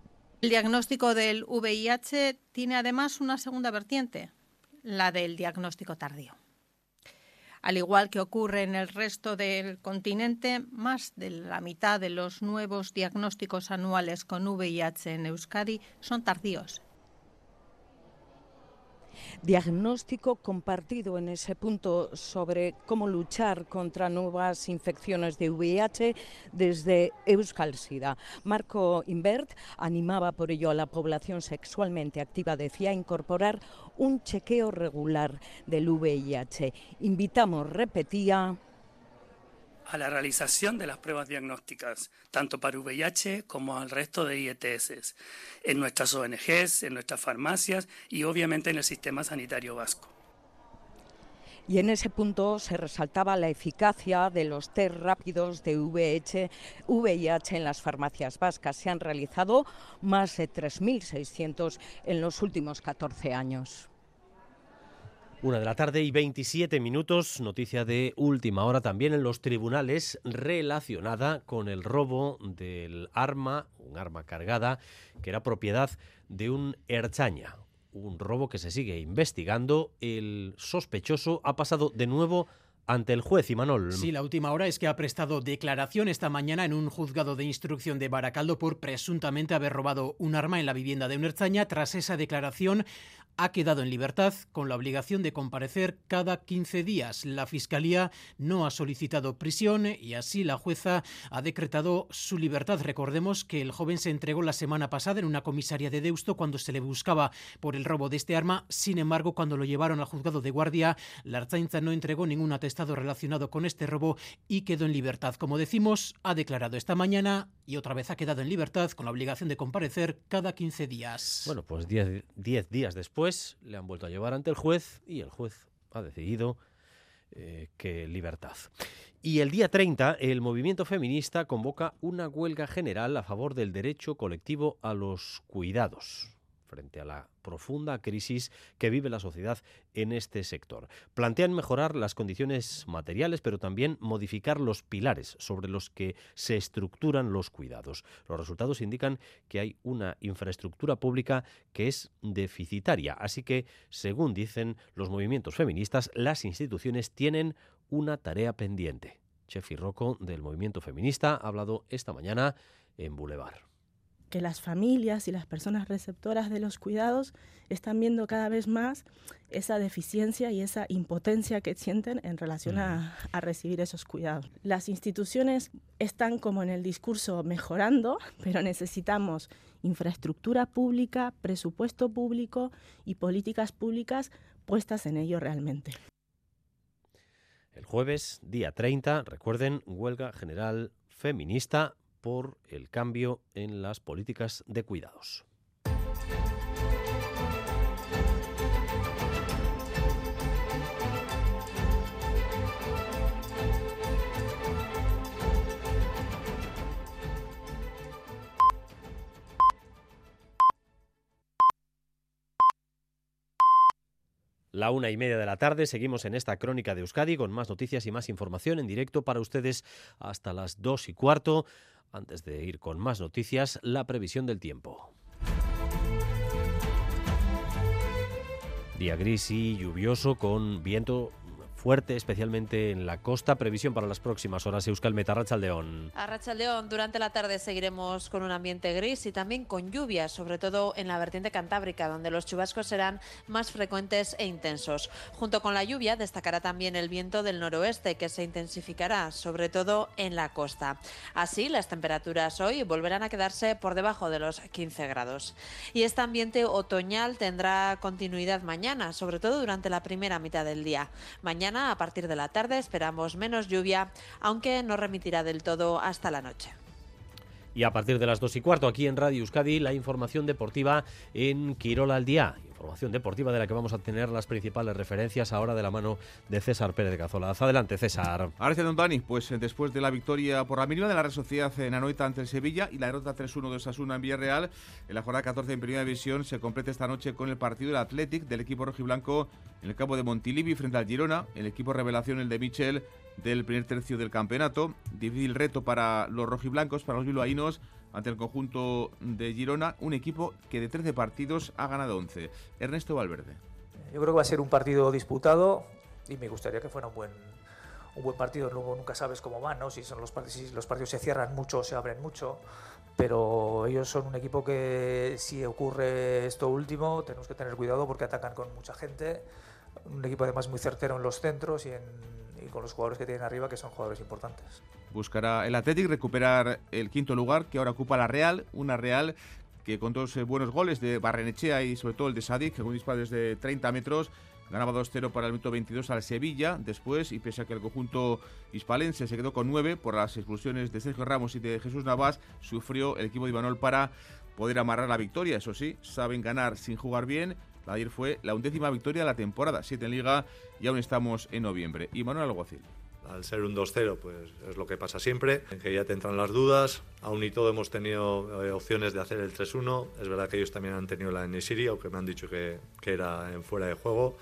El diagnóstico del VIH tiene además una segunda vertiente, la del diagnóstico tardío. Al igual que ocurre en el resto del continente, más de la mitad de los nuevos diagnósticos anuales con VIH en Euskadi son tardíos diagnóstico compartido en ese punto sobre cómo luchar contra nuevas infecciones de VIH desde Euskal Sida. Marco Invert animaba por ello a la población sexualmente activa, decía, a incorporar un chequeo regular del VIH. Invitamos, repetía, a la realización de las pruebas diagnósticas, tanto para VIH como al resto de IETS, en nuestras ONGs, en nuestras farmacias y obviamente en el sistema sanitario vasco. Y en ese punto se resaltaba la eficacia de los test rápidos de VIH, VIH en las farmacias vascas. Se han realizado más de 3.600 en los últimos 14 años. Una de la tarde y 27 minutos, noticia de última hora también en los tribunales relacionada con el robo del arma, un arma cargada, que era propiedad de un Erchaña. Un robo que se sigue investigando. El sospechoso ha pasado de nuevo ante el juez Imanol. Sí, la última hora es que ha prestado declaración esta mañana en un juzgado de instrucción de Baracaldo por presuntamente haber robado un arma en la vivienda de un Erchaña. Tras esa declaración ha quedado en libertad con la obligación de comparecer cada 15 días. La Fiscalía no ha solicitado prisión y así la jueza ha decretado su libertad. Recordemos que el joven se entregó la semana pasada en una comisaría de Deusto cuando se le buscaba por el robo de este arma. Sin embargo, cuando lo llevaron al juzgado de guardia, la Arzainza no entregó ningún atestado relacionado con este robo y quedó en libertad. Como decimos, ha declarado esta mañana y otra vez ha quedado en libertad con la obligación de comparecer cada 15 días. Bueno, pues 10 días después le han vuelto a llevar ante el juez y el juez ha decidido eh, que libertad. Y el día 30, el movimiento feminista convoca una huelga general a favor del derecho colectivo a los cuidados frente a la profunda crisis que vive la sociedad en este sector. Plantean mejorar las condiciones materiales, pero también modificar los pilares sobre los que se estructuran los cuidados. Los resultados indican que hay una infraestructura pública que es deficitaria, así que, según dicen los movimientos feministas, las instituciones tienen una tarea pendiente. Chefi Rocco del movimiento feminista ha hablado esta mañana en Boulevard que las familias y las personas receptoras de los cuidados están viendo cada vez más esa deficiencia y esa impotencia que sienten en relación a, a, recibir esos cuidados. Las instituciones están como en el discurso mejorando, pero necesitamos infraestructura pública, presupuesto público y políticas públicas puestas en ello realmente. El jueves, día 30, recuerden, huelga general feminista por el cambio en las políticas de cuidados. La una y media de la tarde seguimos en esta crónica de Euskadi con más noticias y más información en directo para ustedes hasta las dos y cuarto. Antes de ir con más noticias, la previsión del tiempo. Día gris y lluvioso con viento fuerte, especialmente en la costa. Previsión para las próximas horas. Euskal Meta, Rachaldeón. A Rachaldeón, durante la tarde seguiremos con un ambiente gris y también con lluvias, sobre todo en la vertiente cantábrica, donde los chubascos serán más frecuentes e intensos. Junto con la lluvia, destacará también el viento del noroeste, que se intensificará, sobre todo en la costa. Así, las temperaturas hoy volverán a quedarse por debajo de los 15 grados. Y este ambiente otoñal tendrá continuidad mañana, sobre todo durante la primera mitad del día. Mañana a partir de la tarde esperamos menos lluvia, aunque no remitirá del todo hasta la noche. Y a partir de las dos y cuarto aquí en Radio Euskadi, la información deportiva en Quirola al día. Información deportiva de la que vamos a tener las principales referencias ahora de la mano de César Pérez de Cazolaz. Adelante, César. Ahora don Dani, pues eh, después de la victoria por la mínima de la Real Sociedad en Anoeta ante el Sevilla y la derrota 3-1 de Sasuna en Villarreal, en la jornada 14 en Primera División se completa esta noche con el partido del Athletic del equipo rojiblanco en el campo de Montilivi frente al Girona, el equipo revelación el de Michel del primer tercio del campeonato. Difícil reto para los rojiblancos, para los bilbaínos, ante el conjunto de Girona, un equipo que de 13 partidos ha ganado 11. Ernesto Valverde. Yo creo que va a ser un partido disputado y me gustaría que fuera un buen, un buen partido. Luego nunca sabes cómo van, ¿no? si, son los, si los partidos se cierran mucho o se abren mucho. Pero ellos son un equipo que si ocurre esto último tenemos que tener cuidado porque atacan con mucha gente. Un equipo además muy certero en los centros y en y con los jugadores que tienen arriba, que son jugadores importantes. Buscará el Athletic recuperar el quinto lugar que ahora ocupa la Real, una Real que con dos buenos goles de Barrenechea y sobre todo el de Sadik, que con disparos de 30 metros, ganaba 2-0 para el minuto 22 al Sevilla. Después, y pese a que el conjunto hispalense se quedó con 9 por las expulsiones de Sergio Ramos y de Jesús Navas, sufrió el equipo de Imanol para poder amarrar la victoria. Eso sí, saben ganar sin jugar bien la ayer fue la undécima victoria de la temporada, siete en Liga y aún estamos en noviembre. Y Manuel Alguacil. Al ser un 2-0, pues es lo que pasa siempre, en que ya te entran las dudas. Aún y todo hemos tenido eh, opciones de hacer el 3-1. Es verdad que ellos también han tenido la Nesiri, aunque me han dicho que, que, era en fuera de juego.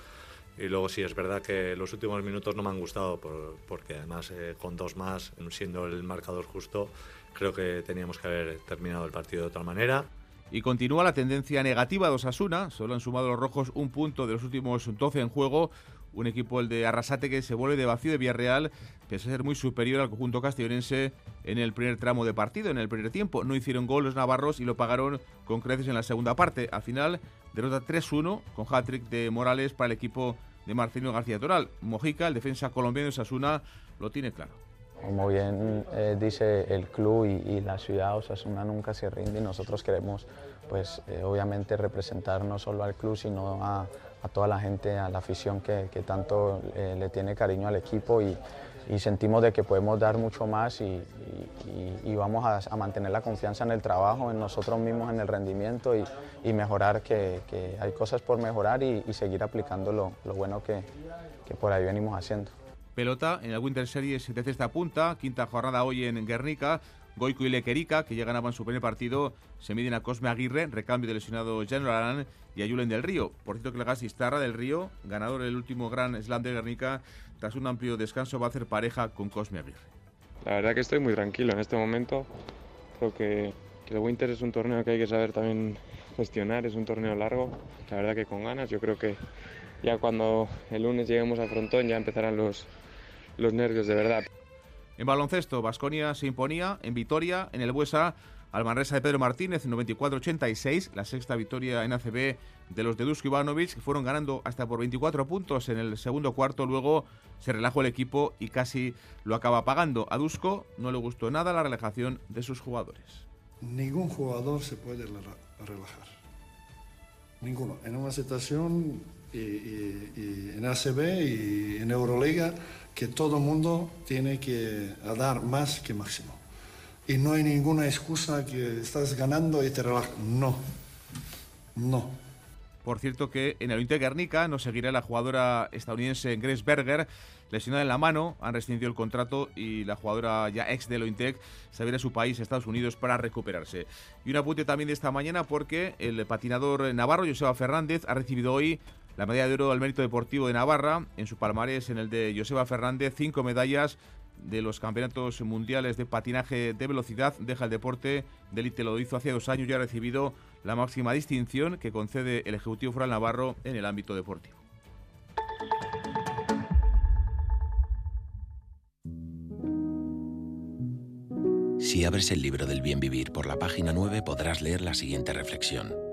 Y luego sí, es verdad que los últimos minutos no me han gustado, por, porque además eh, con dos más, siendo el marcador justo, creo que teníamos que haber terminado el partido de otra manera. Y continúa la tendencia negativa de Osasuna. Solo han sumado los rojos un punto de los últimos 12 en juego. Un equipo, el de Arrasate, que se vuelve de vacío de Villarreal, pese a ser muy superior al conjunto castellonense en el primer tramo de partido, en el primer tiempo. No hicieron gol los navarros y lo pagaron con creces en la segunda parte. Al final, derrota 3-1 con hat-trick de Morales para el equipo de Marcelino García Toral. Mojica, el defensa colombiano de Osasuna, lo tiene claro. Como bien eh, dice el club y, la ciudad, Osasuna nunca se rinde y nosotros queremos, pues, eh, obviamente representar no solo al club, sino a, toda la gente, a la afición que, tanto eh, le tiene cariño al equipo y, sentimos de que podemos dar mucho más y, vamos a, mantener la confianza en el trabajo, en nosotros mismos, en el rendimiento y, mejorar, que, hay cosas por mejorar y, seguir aplicando lo, bueno que por ahí venimos haciendo. Pelota en el Winter Series de esta punta, quinta jornada hoy en Guernica. Goico y Lequerica, que ya ganaban su primer partido, se miden a Cosme Aguirre, recambio del lesionado Jan Arán y a Julen del Río. Por cierto que el Gasistarra del Río, ganador del último Gran Slam de Guernica, tras un amplio descanso va a hacer pareja con Cosme Aguirre. La verdad que estoy muy tranquilo en este momento. Creo que, que el Winter es un torneo que hay que saber también gestionar, es un torneo largo. La verdad que con ganas, yo creo que ya cuando el lunes lleguemos a Frontón ya empezarán los, los nervios de verdad. En baloncesto, Vasconia se imponía en Vitoria, en el Buesa, al Manresa de Pedro Martínez 94-86, la sexta victoria en ACB de los de Dusko Ivanovic, que fueron ganando hasta por 24 puntos en el segundo cuarto, luego se relajó el equipo y casi lo acaba pagando. A Dusko no le gustó nada la relajación de sus jugadores. Ningún jugador se puede relajar. Ninguno. En una situación y, en ACB y en Euroliga que todo el mundo tiene que dar más que máximo. Y no hay ninguna excusa que estás ganando y te relajas. No, no. Por cierto que en el Inter Guernica nos seguirá la jugadora estadounidense Grace Berger, lesionada en la mano, han rescindido el contrato y la jugadora ya ex de Ointec se a su país, Estados Unidos, para recuperarse. Y un apunte también de esta mañana porque el patinador navarro Joseba Fernández ha recibido hoy la medalla de oro al mérito deportivo de Navarra, en su palmarés en el de Joseba Fernández, cinco medallas de los campeonatos mundiales de patinaje de velocidad, deja el deporte de élite, lo hizo hace dos años y ha recibido la máxima distinción que concede el Ejecutivo Foral Navarro en el ámbito deportivo. Si abres el libro del bien vivir por la página 9 podrás leer la siguiente reflexión.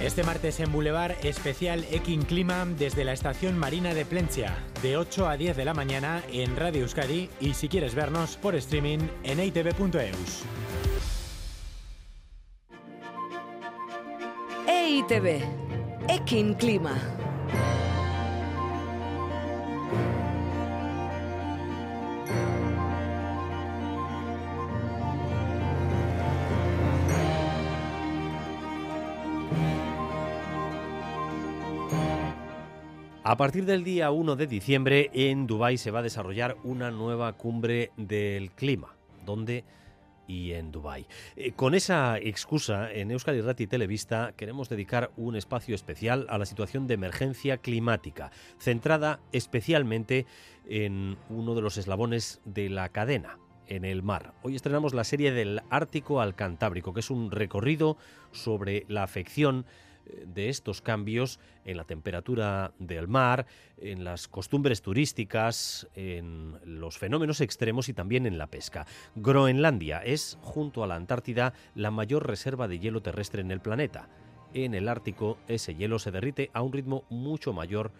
Este martes en Boulevard, especial Ekin Clima desde la estación marina de Plencia, de 8 a 10 de la mañana en Radio Euskadi y si quieres vernos por streaming en eitv.eus. EITV, Ekin Clima. A partir del día 1 de diciembre en Dubái se va a desarrollar una nueva cumbre del clima, donde y en Dubái. Eh, con esa excusa, en Euskadi Rati Televista queremos dedicar un espacio especial a la situación de emergencia climática, centrada especialmente en uno de los eslabones de la cadena, en el mar. Hoy estrenamos la serie del Ártico al Cantábrico, que es un recorrido sobre la afección de estos cambios en la temperatura del mar, en las costumbres turísticas, en los fenómenos extremos y también en la pesca. Groenlandia es, junto a la Antártida, la mayor reserva de hielo terrestre en el planeta. En el Ártico ese hielo se derrite a un ritmo mucho mayor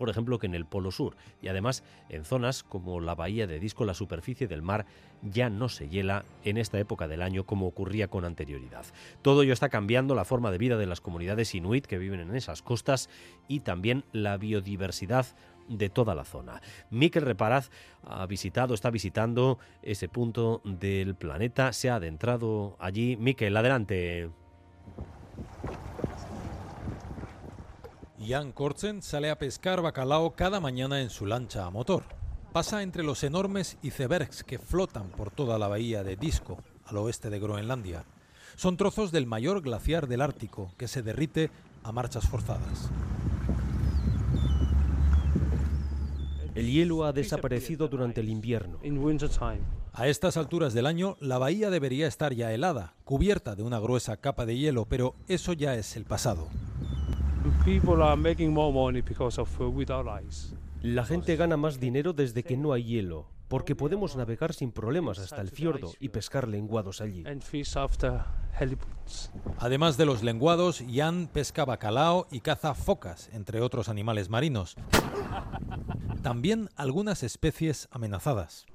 por ejemplo, que en el Polo Sur. Y además, en zonas como la bahía de Disco, la superficie del mar ya no se hiela en esta época del año como ocurría con anterioridad. Todo ello está cambiando la forma de vida de las comunidades inuit que viven en esas costas y también la biodiversidad de toda la zona. Miquel Reparaz ha visitado, está visitando ese punto del planeta, se ha adentrado allí. Miquel, adelante. Jan Kortzen sale a pescar bacalao cada mañana en su lancha a motor. Pasa entre los enormes icebergs que flotan por toda la bahía de Disco, al oeste de Groenlandia. Son trozos del mayor glaciar del Ártico que se derrite a marchas forzadas. El hielo ha desaparecido durante el invierno. A estas alturas del año, la bahía debería estar ya helada, cubierta de una gruesa capa de hielo, pero eso ya es el pasado. La gente gana más dinero desde que no hay hielo, porque podemos navegar sin problemas hasta el fiordo y pescar lenguados allí. Además de los lenguados, Jan pesca bacalao y caza focas, entre otros animales marinos. También algunas especies amenazadas.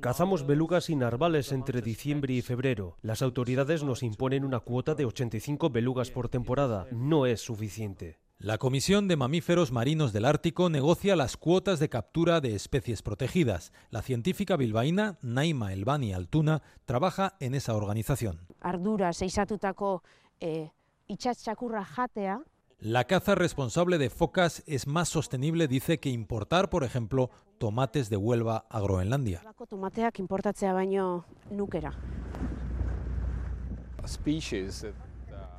Cazamos belugas y narvales entre diciembre y febrero. Las autoridades nos imponen una cuota de 85 belugas por temporada. No es suficiente. La Comisión de Mamíferos Marinos del Ártico negocia las cuotas de captura de especies protegidas. La científica bilbaína Naima Elbani Altuna trabaja en esa organización. Ardura eh, jatea la caza responsable de focas es más sostenible, dice, que importar, por ejemplo, tomates de Huelva a Groenlandia.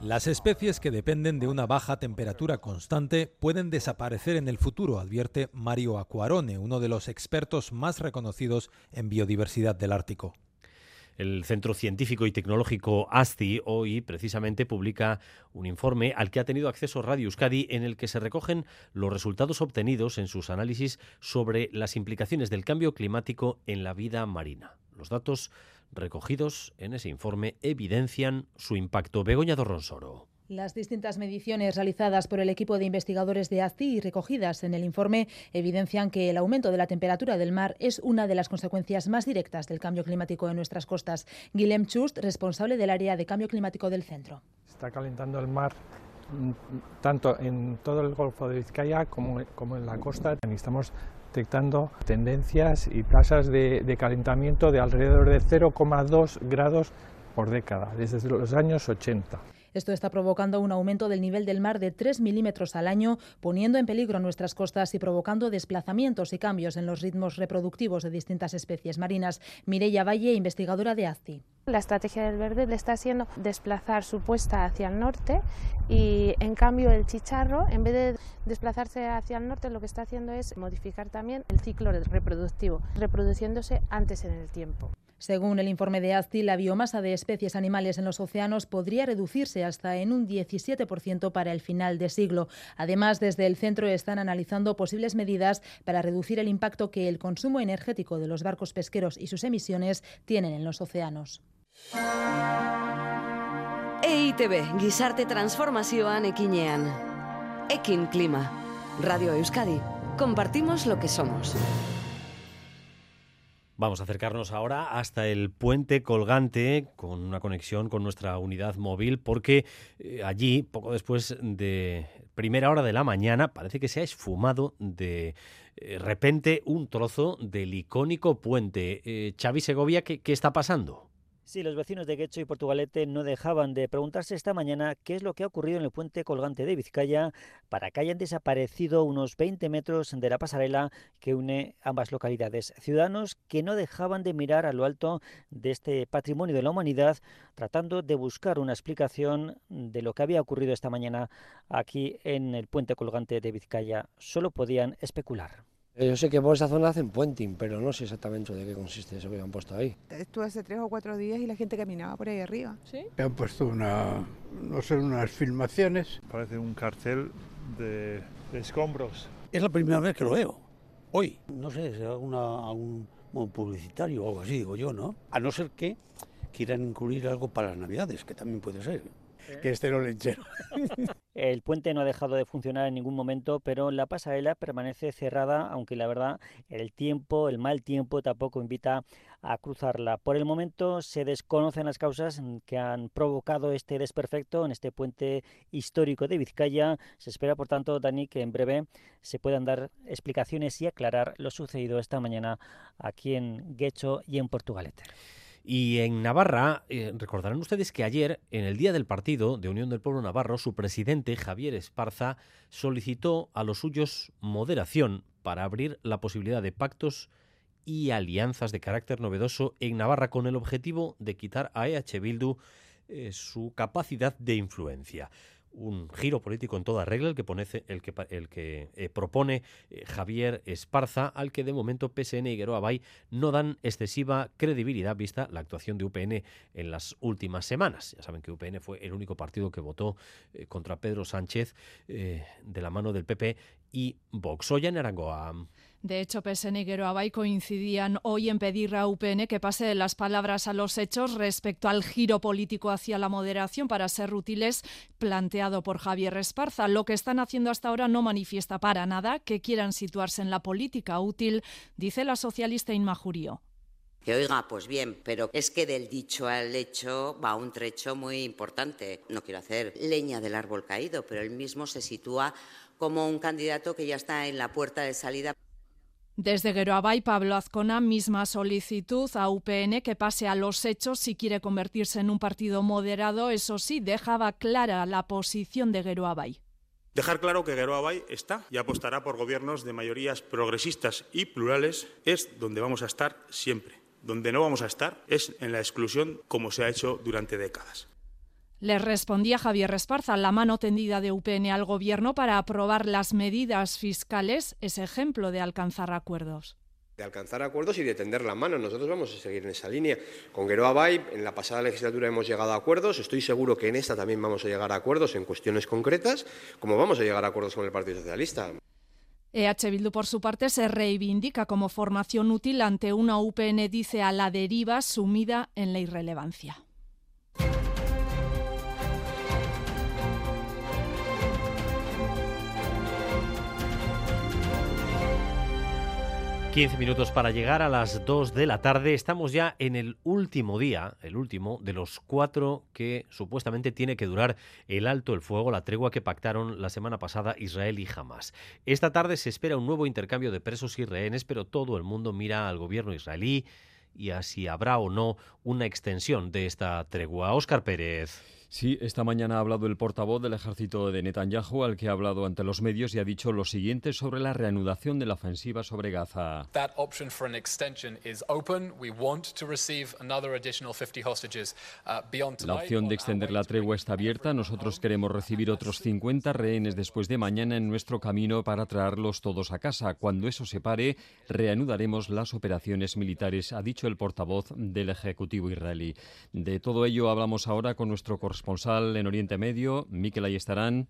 Las especies que dependen de una baja temperatura constante pueden desaparecer en el futuro, advierte Mario Acuarone, uno de los expertos más reconocidos en biodiversidad del Ártico. El Centro Científico y Tecnológico ASTI hoy precisamente publica un informe al que ha tenido acceso Radio Euskadi en el que se recogen los resultados obtenidos en sus análisis sobre las implicaciones del cambio climático en la vida marina. Los datos recogidos en ese informe evidencian su impacto. Begoña Dorronsoro. Las distintas mediciones realizadas por el equipo de investigadores de ACI y recogidas en el informe evidencian que el aumento de la temperatura del mar es una de las consecuencias más directas del cambio climático en nuestras costas. Guillem Chust, responsable del área de cambio climático del centro. Está calentando el mar mm, tanto en todo el Golfo de Vizcaya como, en la costa. Estamos detectando tendencias y tasas de, de calentamiento de alrededor de 0,2 grados por década, desde los años 80. Esto está provocando un aumento del nivel del mar de 3 milímetros al año, poniendo en peligro nuestras costas y provocando desplazamientos y cambios en los ritmos reproductivos de distintas especies marinas. Mireia Valle, investigadora de ACI. La estrategia del verde le está haciendo desplazar su puesta hacia el norte y en cambio el chicharro, en vez de desplazarse hacia el norte, lo que está haciendo es modificar también el ciclo reproductivo, reproduciéndose antes en el tiempo. Según el informe de ASTI, la biomasa de especies animales en los océanos podría reducirse hasta en un 17% para el final de siglo. Además, desde el centro están analizando posibles medidas para reducir el impacto que el consumo energético de los barcos pesqueros y sus emisiones tienen en los océanos. EITB, gizarte transformazioan ekinean. Ekin Clima. Radio Euskadi. Compartimos lo que somos. Vamos a acercarnos ahora hasta el puente colgante con una conexión con nuestra unidad móvil porque eh, allí, poco después de primera hora de la mañana, parece que se ha esfumado de eh, repente un trozo del icónico puente. Eh, Segovia, ¿qué, ¿qué está pasando? Sí, los vecinos de Guecho y Portugalete no dejaban de preguntarse esta mañana qué es lo que ha ocurrido en el puente colgante de Vizcaya para que hayan desaparecido unos 20 metros de la pasarela que une ambas localidades. Ciudadanos que no dejaban de mirar a lo alto de este patrimonio de la humanidad tratando de buscar una explicación de lo que había ocurrido esta mañana aquí en el puente colgante de Vizcaya. Solo podían especular. Yo sé que por esa zona hacen puenting, pero no sé exactamente de qué consiste eso que han puesto ahí. Estuve hace tres o cuatro días y la gente caminaba por ahí arriba. ¿Sí? Han puesto una, no sé, unas filmaciones. Parece un cartel de, de escombros. Es la primera vez que lo veo. Hoy, no sé, será una, un, un publicitario o algo así, digo yo, ¿no? A no ser que quieran incluir algo para las Navidades, que también puede ser que esté no lechero. El puente no ha dejado de funcionar en ningún momento, pero la pasarela permanece cerrada, aunque la verdad el tiempo, el mal tiempo tampoco invita a cruzarla. Por el momento se desconocen las causas que han provocado este desperfecto en este puente histórico de Vizcaya. Se espera, por tanto, Dani, que en breve se puedan dar explicaciones y aclarar lo sucedido esta mañana aquí en Guecho y en Portugalete. Y en Navarra, eh, recordarán ustedes que ayer, en el día del partido de Unión del Pueblo Navarro, su presidente, Javier Esparza, solicitó a los suyos moderación para abrir la posibilidad de pactos y alianzas de carácter novedoso en Navarra con el objetivo de quitar a EH Bildu eh, su capacidad de influencia un giro político en toda regla el que, el que, eh, propone eh, Javier Esparza, al que de momento PSN y Geroa Bay no dan excesiva credibilidad vista la actuación de UPN en las últimas semanas. Ya saben que UPN fue el único partido que votó eh, contra Pedro Sánchez de la mano del PP y Vox. Hoy en Arangoa. De hecho, PSN y Abay coincidían hoy en pedir a UPN que pase de las palabras a los hechos respecto al giro político hacia la moderación para ser útiles planteado por Javier Esparza. Lo que están haciendo hasta ahora no manifiesta para nada que quieran situarse en la política útil, dice la socialista Inma Jurío. Que oiga, pues bien, pero es que del dicho al hecho va un trecho muy importante. No quiero hacer leña del árbol caído, pero él mismo se sitúa como un candidato que ya está en la puerta de salida. Desde Geroabay, Pablo Azcona, misma solicitud a UPN que pase a los hechos si quiere convertirse en un partido moderado. Eso sí, dejaba clara la posición de Geroabay. Dejar claro que Geroabay está y apostará por gobiernos de mayorías progresistas y plurales es donde vamos a estar siempre. Donde no vamos a estar es en la exclusión como se ha hecho durante décadas. Le respondía Javier Esparza, la mano tendida de UPN al Gobierno para aprobar las medidas fiscales es ejemplo de alcanzar acuerdos de alcanzar acuerdos y de tender la mano. Nosotros vamos a seguir en esa línea. Con Geroa Bay, en la pasada legislatura hemos llegado a acuerdos. Estoy seguro que en esta también vamos a llegar a acuerdos en cuestiones concretas, como vamos a llegar a acuerdos con el Partido Socialista. EH Bildu, por su parte, se reivindica como formación útil ante una UPN, dice, a la deriva sumida en la irrelevancia. 15 minutos para llegar a las 2 de la tarde. Estamos ya en el último día, el último de los cuatro que supuestamente tiene que durar el alto el fuego, la tregua que pactaron la semana pasada Israel y Hamas. Esta tarde se espera un nuevo intercambio de presos y rehenes, pero todo el mundo mira al gobierno israelí y a si habrá o no una extensión de esta tregua. Óscar Pérez. Sí, esta mañana ha hablado el portavoz del ejército de Netanyahu, al que ha hablado ante los medios y ha dicho lo siguiente sobre la reanudación de la ofensiva sobre Gaza. La opción de extender la tregua está abierta. Nosotros queremos recibir otros 50 rehenes después de mañana en nuestro camino para traerlos todos a casa. Cuando eso se pare, reanudaremos las operaciones militares, ha dicho el portavoz del Ejecutivo israelí. De todo ello hablamos ahora con nuestro corresponsal corresponsal en Oriente Medio, Miquel Ayestarán.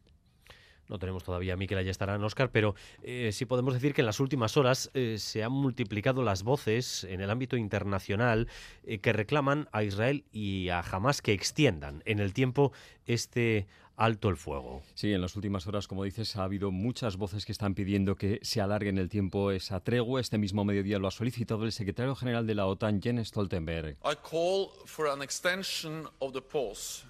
No tenemos todavía a Miquel Ayestarán, Oscar, pero eh, sí podemos decir que en las últimas horas eh, se han multiplicado las voces en el ámbito internacional eh, que reclaman a Israel y a Hamas que extiendan en el tiempo este alto el fuego. Sí, en las últimas horas, como dices, ha habido muchas voces que están pidiendo que se alargue en el tiempo esa tregua. Este mismo mediodía lo ha solicitado el secretario general de la OTAN, Jens Stoltenberg. I call for an extension of the pause.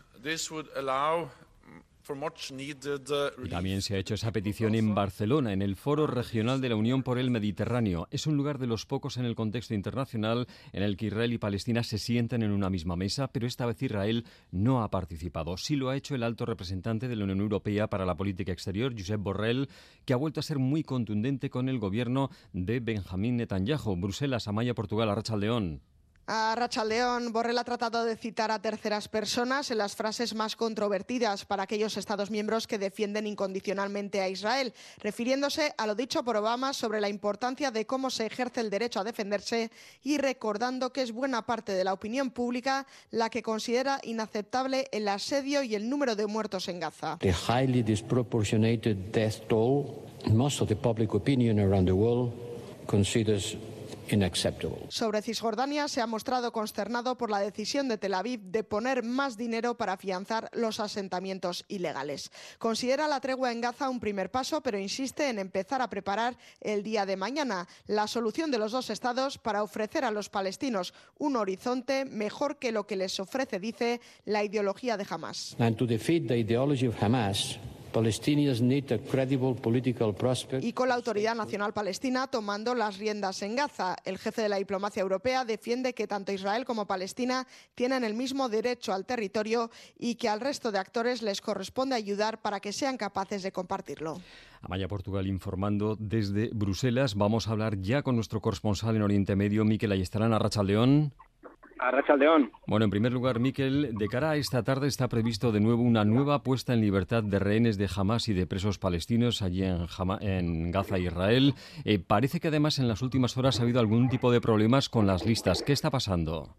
Uh, también se ha hecho esa petición en Barcelona, en el Foro Regional de la Unión por el Mediterráneo. Es un lugar de los pocos en el contexto internacional en el que Israel y Palestina se sientan en una misma mesa, pero esta vez Israel no ha participado. Sí lo ha hecho el alto representante de la Unión Europea para la política exterior, Josep Borrell, que ha vuelto a ser muy contundente con el gobierno de Benjamín Netanyahu. Bruselas, Amaya, Portugal, León. A León, Borrell ha tratado de citar a terceras personas en las frases más controvertidas para aquellos Estados miembros que defienden incondicionalmente a Israel, refiriéndose a lo dicho por Obama sobre la importancia de cómo se ejerce el derecho a defenderse y recordando que es buena parte de la opinión pública la que considera inaceptable el asedio y el número de muertos en Gaza. The highly disproportionate death toll, most of the public opinion around the world considers sobre Cisjordania se ha mostrado consternado por la decisión de Tel Aviv de poner más dinero para afianzar los asentamientos ilegales. Considera la tregua en Gaza un primer paso, pero insiste en empezar a preparar el día de mañana la solución de los dos estados para ofrecer a los palestinos un horizonte mejor que lo que les ofrece, dice, la ideología de Hamas. Y con la Autoridad Nacional Palestina tomando las riendas en Gaza. El jefe de la diplomacia europea defiende que tanto Israel como Palestina tienen el mismo derecho al territorio y que al resto de actores les corresponde ayudar para que sean capaces de compartirlo. Amaya Portugal informando desde Bruselas. Vamos a hablar ya con nuestro corresponsal en Oriente Medio, Miquel Ayestarán, León. A León. Bueno, en primer lugar, Miquel, de cara a esta tarde está previsto de nuevo una nueva puesta en libertad de rehenes de Hamas y de presos palestinos allí en, en Gaza, Israel. Eh, parece que además en las últimas horas ha habido algún tipo de problemas con las listas. ¿Qué está pasando?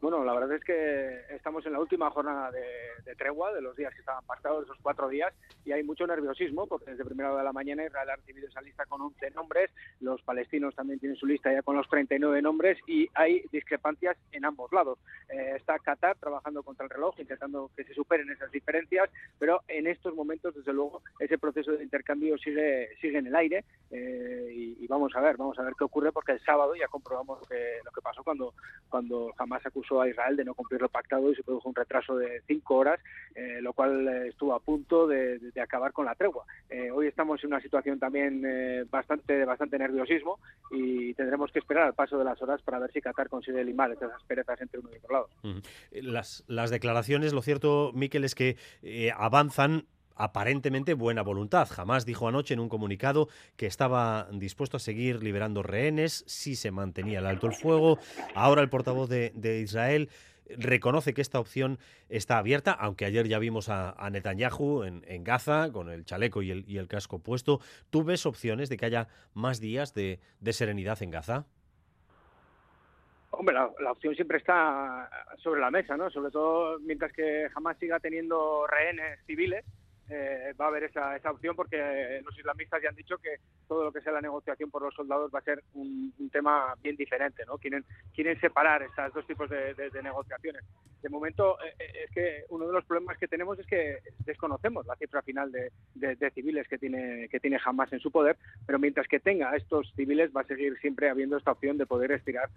Bueno, la verdad es que estamos en la última jornada de, tregua, de los días que estaban pactados, esos cuatro días, y hay mucho nerviosismo, porque desde primera hora de la mañana Israel ha recibido esa lista con 11 nombres, los palestinos también tienen su lista ya con los 39 nombres, y hay discrepancias en ambos lados. Eh, está Qatar trabajando contra el reloj, intentando que se superen esas diferencias, pero en estos momentos, desde luego, ese proceso de intercambio sigue, sigue en el aire, eh, y, vamos a ver, vamos a ver qué ocurre, porque el sábado ya comprobamos lo que, lo que pasó cuando, cuando jamás acusó a Israel de no cumplir lo pactado y se produjo un retraso de cinco horas, eh, lo cual eh, estuvo a punto de, acabar con la tregua. Eh, hoy estamos en una situación también bastante bastante nerviosismo y tendremos que esperar al paso de las horas para ver si Qatar consigue limar esas asperezas entre uno y otro lado. Las, las declaraciones, lo cierto, Miquel, es que avanzan aparentemente buena voluntad. Jamás dijo anoche en un comunicado que estaba dispuesto a seguir liberando rehenes si se mantenía el alto el fuego. Ahora el portavoz de, Israel reconoce que esta opción está abierta, aunque ayer ya vimos a, Netanyahu en, Gaza con el chaleco y el, casco puesto. ¿Tú ves opciones de que haya más días de, serenidad en Gaza? Hombre, la, opción siempre está sobre la mesa, ¿no? Sobre todo mientras que jamás siga teniendo rehenes civiles, eh, va a haber esa, esa opción porque los islamistas ya han dicho que todo lo que sea la negociación por los soldados va a ser un, tema bien diferente, ¿no? Quieren, quieren separar estos dos tipos de, negociaciones. De momento, eh, eh, es que uno de los problemas que tenemos es que desconocemos la cifra final de, civiles que tiene, que tiene Hamas en su poder, pero mientras que tenga estos civiles va a seguir siempre habiendo esta opción de poder estirar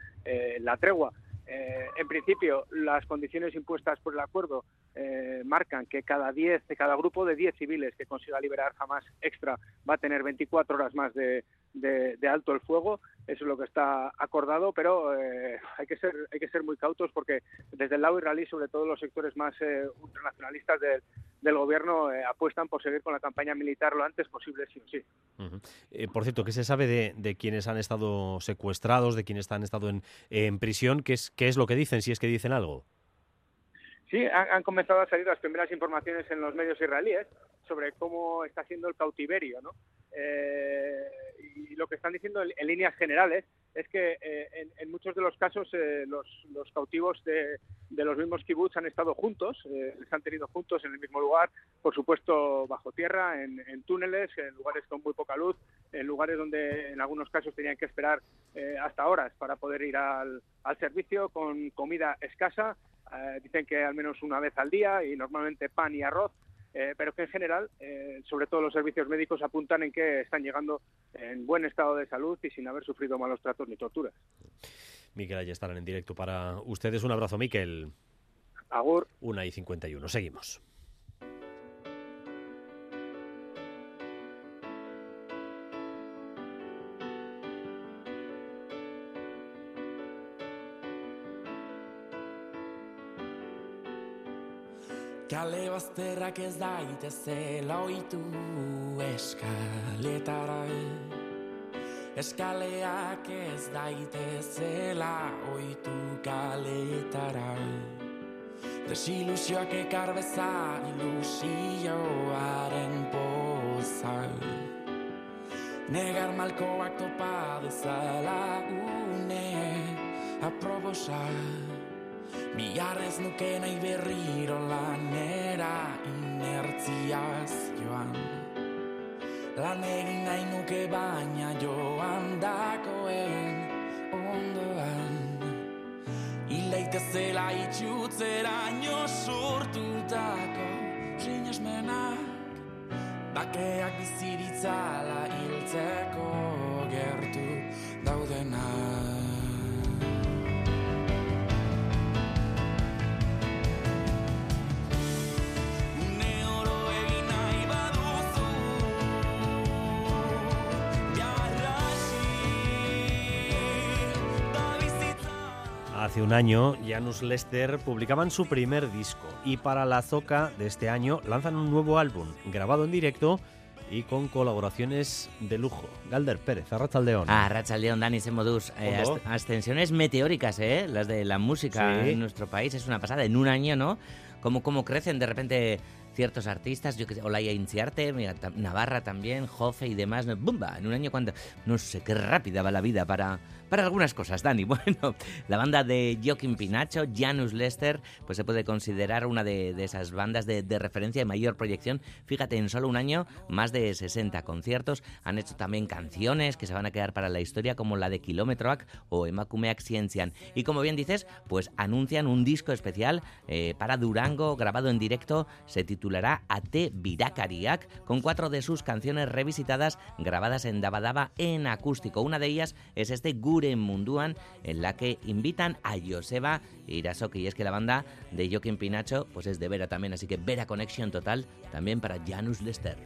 la tregua. Eh, en principio, las condiciones impuestas por el acuerdo eh, marcan que cada 10, cada grupo de 10 civiles que consiga liberar jamás extra va a tener 24 horas más de, de, alto el fuego. Eso es lo que está acordado, pero eh, hay que ser hay que ser muy cautos porque desde el lado israelí, sobre todo los sectores más ultranacionalistas del, del gobierno, apuestan por seguir con la campaña militar lo antes posible, sí o sí. por cierto, ¿qué se sabe de, de, quienes han estado secuestrados, de quienes han estado en, en prisión? ¿Qué es, ¿Qué es lo que dicen, si es que dicen algo? Sí, han, comenzado a salir las primeras informaciones en los medios israelíes sobre cómo está siendo el cautiverio, ¿no? Eh, y lo que están diciendo en, líneas generales es que eh, en, muchos de los casos eh, los, cautivos de, los mismos kibbutz han estado juntos, les han tenido juntos en el mismo lugar, por supuesto bajo tierra, en, túneles, en lugares con muy poca luz, en lugares donde en algunos casos tenían que esperar hasta horas para poder ir al, al servicio con comida escasa. Dicen que al menos una vez al día y normalmente pan y arroz eh, pero que en general, eh, sobre todo los servicios médicos, apuntan en que están llegando en buen estado de salud y sin haber sufrido malos tratos ni torturas. Miquel, ahí estarán en directo para ustedes. Un abrazo, Miquel. Agur. Una y 51. Seguimos. Kale bazterrak ez daitezela oitu eskaletara Eskaleak ez daitezela oitu kaletara Desilusioak ekar beza ilusioaren poza Negar malkoak topa dezala une aprobosa Biarrez nuke nahi berriro lanera inertziaz joan. Lan egin nahi nuke baina joan dakoen ondoan. Ileite zela itxutzera ino sortutako sinesmenak. Bakeak biziritzala hiltzeko gertu daudenak Hace un año, Janus Lester publicaban su primer disco y para la Zoca de este año lanzan un nuevo álbum, grabado en directo y con colaboraciones de lujo. Galder Pérez, Arrachaldeón. Ah, Arrachaldeón, Dani Semodus. Eh, ascensiones meteóricas, ¿eh? Las de la música en nuestro país. Es una pasada. En un año, ¿no? Como, como crecen de repente ciertos artistas, yo que sé, Olaya Inciarte, Navarra también, Jofe y demás. ¡Bumba! En un año cuando... No sé, qué rápida va la vida para para algunas cosas, Dani. Bueno, la banda de Joaquín Pinacho, Janus Lester, pues se puede considerar una de, esas bandas de, referencia de mayor proyección. Fíjate, en solo un año, más de 60 conciertos. Han hecho también canciones que se van a quedar para la historia, como la de Kilometroac o Emakumeak Ciencian. Y como bien dices, pues anuncian un disco especial eh, para Durango, grabado en directo. Se titulará Ate Virakariak, con cuatro de sus canciones revisitadas, grabadas en Dabadaba en acústico. Una de ellas es este Guru en Munduan, en la que invitan a Joseba Irasoki. Y es que la banda de Joaquín Pinacho pues es de Vera también, así que Vera Conexión total también para Janus Lester.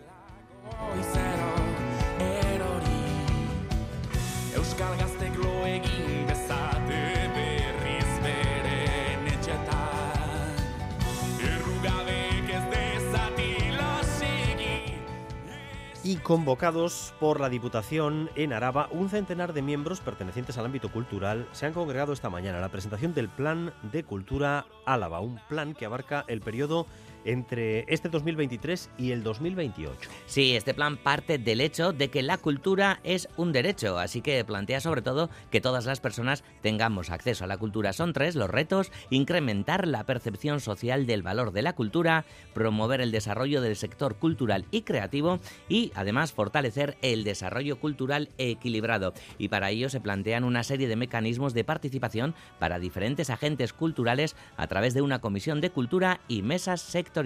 Y Convocados por la Diputación en Araba, un centenar de miembros pertenecientes al ámbito cultural se han congregado esta mañana. A la presentación del Plan de Cultura Álava, un plan que abarca el periodo entre este 2023 y el 2028. Sí, este plan parte del hecho de que la cultura es un derecho, así que plantea sobre todo que todas las personas tengamos acceso a la cultura. Son tres los retos, incrementar la percepción social del valor de la cultura, promover el desarrollo del sector cultural y creativo y además fortalecer el desarrollo cultural equilibrado. Y para ello se plantean una serie de mecanismos de participación para diferentes agentes culturales a través de una comisión de cultura y mesas sectoriales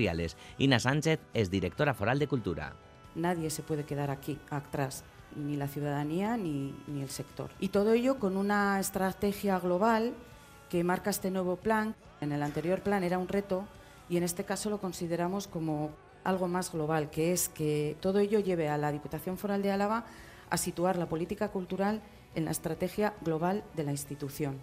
Ina Sánchez es directora foral de Cultura. Nadie se puede quedar aquí atrás, ni la ciudadanía ni, ni el sector. Y todo ello con una estrategia global que marca este nuevo plan. En el anterior plan era un reto y en este caso lo consideramos como algo más global, que es que todo ello lleve a la Diputación Foral de Álava a situar la política cultural en la estrategia global de la institución.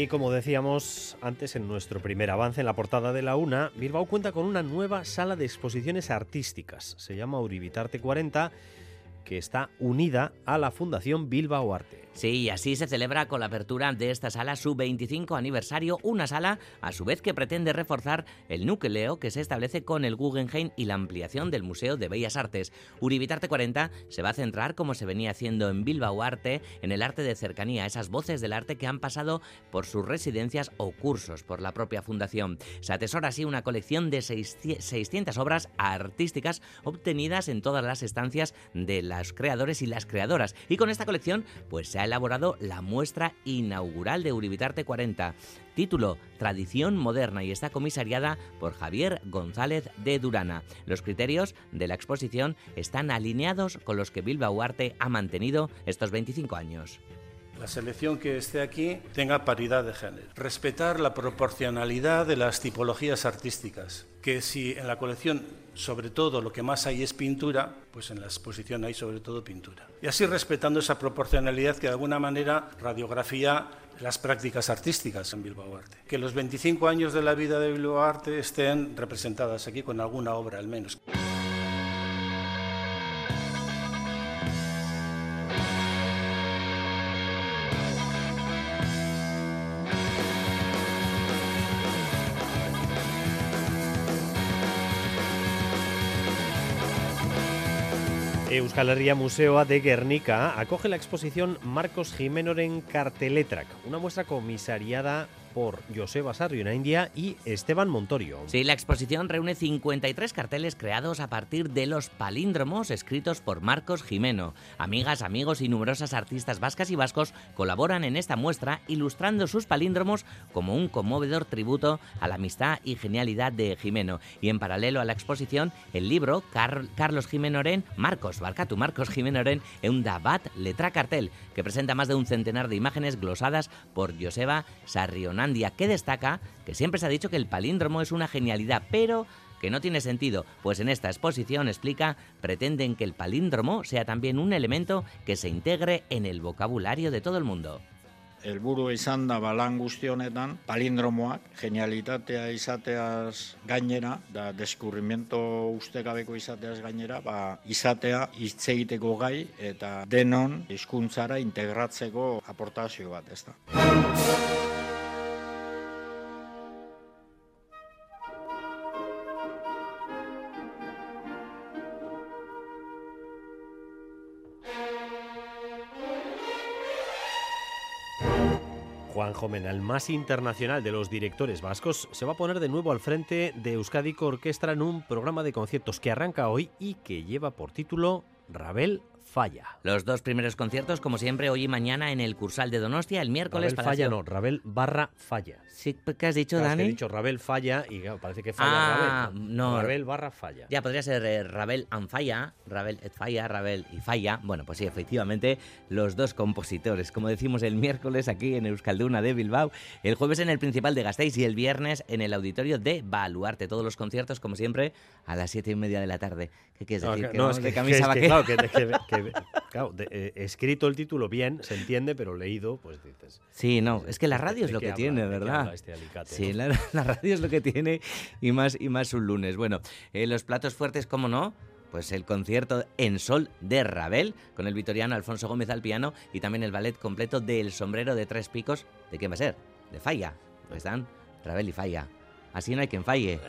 Y como decíamos antes en nuestro primer avance en la portada de la UNA, Bilbao cuenta con una nueva sala de exposiciones artísticas. Se llama Uribitarte 40, que está unida a la Fundación Bilbao Arte. Sí, así se celebra con la apertura de esta sala su 25 aniversario, una sala a su vez que pretende reforzar el núcleo que se establece con el Guggenheim y la ampliación del Museo de Bellas Artes. Uribitarte 40 se va a centrar, como se venía haciendo en Bilbao Arte, en el arte de cercanía, esas voces del arte que han pasado por sus residencias o cursos por la propia fundación. Se atesora así una colección de 600 obras artísticas obtenidas en todas las estancias de los creadores y las creadoras. Y con esta colección, pues se ha elaborado la muestra inaugural de Uribitarte 40, título Tradición Moderna y está comisariada por Javier González de Durana. Los criterios de la exposición están alineados con los que Bilbao Arte ha mantenido estos 25 años la selección que esté aquí tenga paridad de género. Respetar la proporcionalidad de las tipologías artísticas, que si en la colección sobre todo lo que más hay es pintura, pues en la exposición hay sobre todo pintura. Y así respetando esa proporcionalidad que de alguna manera radiografía las prácticas artísticas en Bilbao Arte. Que los 25 años de la vida de Bilbao Arte estén representadas aquí con alguna obra al menos. Euskal Herria Museoa de Guernica acoge la exposición Marcos Jimenoren Carteletrak, una muestra comisariada por Joseba India y Esteban Montorio. Sí, la exposición reúne 53 carteles creados a partir de los palíndromos escritos por Marcos Jimeno. Amigas, amigos y numerosas artistas vascas y vascos colaboran en esta muestra ilustrando sus palíndromos como un conmovedor tributo a la amistad y genialidad de Jimeno. Y en paralelo a la exposición, el libro Carlos Jimenoren, Marcos Barcatu Marcos Jimenoren, un Dabat Letra Cartel, que presenta más de un centenar de imágenes glosadas por Joseba Sarrionandia que destaca que siempre se ha dicho que el palíndromo es una genialidad, pero que no tiene sentido, pues en esta exposición explica, pretenden que el palíndromo sea también un elemento que se integre en el vocabulario de todo el mundo. Helburu izan da balan guzti honetan palindromoak genialitatea izateaz gainera da deskurrimento ustekabeko izateaz gainera ba izatea hitz egiteko gai eta denon hizkuntzara integratzeko aportazio bat, ezta. Juanjo Mena, el más internacional de los directores vascos, se va a poner de nuevo al frente de Euskadi Orquestra en un programa de conciertos que arranca hoy y que lleva por título Rabel Falla. Los dos primeros conciertos, como siempre, hoy y mañana en el Cursal de Donostia, el miércoles. Rabel Falla no, Rabel barra Falla. Sí, ¿qué has dicho, Claro, es que Dani? he dicho Rabel Falla y claro, parece que falla Ah, Rabel. no. Rabel barra Falla. Ya podría ser eh, Rabel and Falla, Rabel et Falla, Rabel y Falla. Bueno, pues sí, efectivamente, los dos compositores, como decimos el miércoles aquí en Euskalduna de Bilbao, el jueves en el Principal de Gasteiz y el viernes en el Auditorio de Baluarte. Todos los conciertos, como siempre, a las siete y media de la tarde. ¿Qué quieres No, decir? que- ¿Que no, es de que, camisa que que, claro, que, claro, de- eh, escrito el título bien, se entiende, pero leído, pues dices. Sí, no, es que la ¿de- radio es lo que habla? tiene, ¿De qué ¿verdad? este alicate, sí, no? la, la radio es lo que tiene y más, y más un lunes. Bueno, eh, los platos fuertes, ¿cómo no? Pues el concierto en sol de Ravel, con el vitoriano Alfonso Gómez al piano y también el ballet completo del sombrero de tres picos. ¿De quién va a ser? De Falla. Pues están Ravel y Falla. Así no hay quien falle.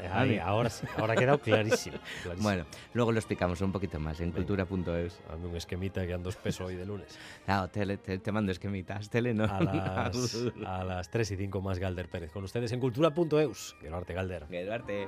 Ahora sí, ahora ha quedado clarísimo, clarísimo. Bueno, luego lo explicamos un poquito más en cultura.es. Hazme un esquemita que ando espeso hoy de lunes. Claro, tele, te, te mando esquemitas, tele no. A las, a las 3 y 5 más Galder Pérez. Con ustedes en cultura.eus. Arte Galder. Eduarte.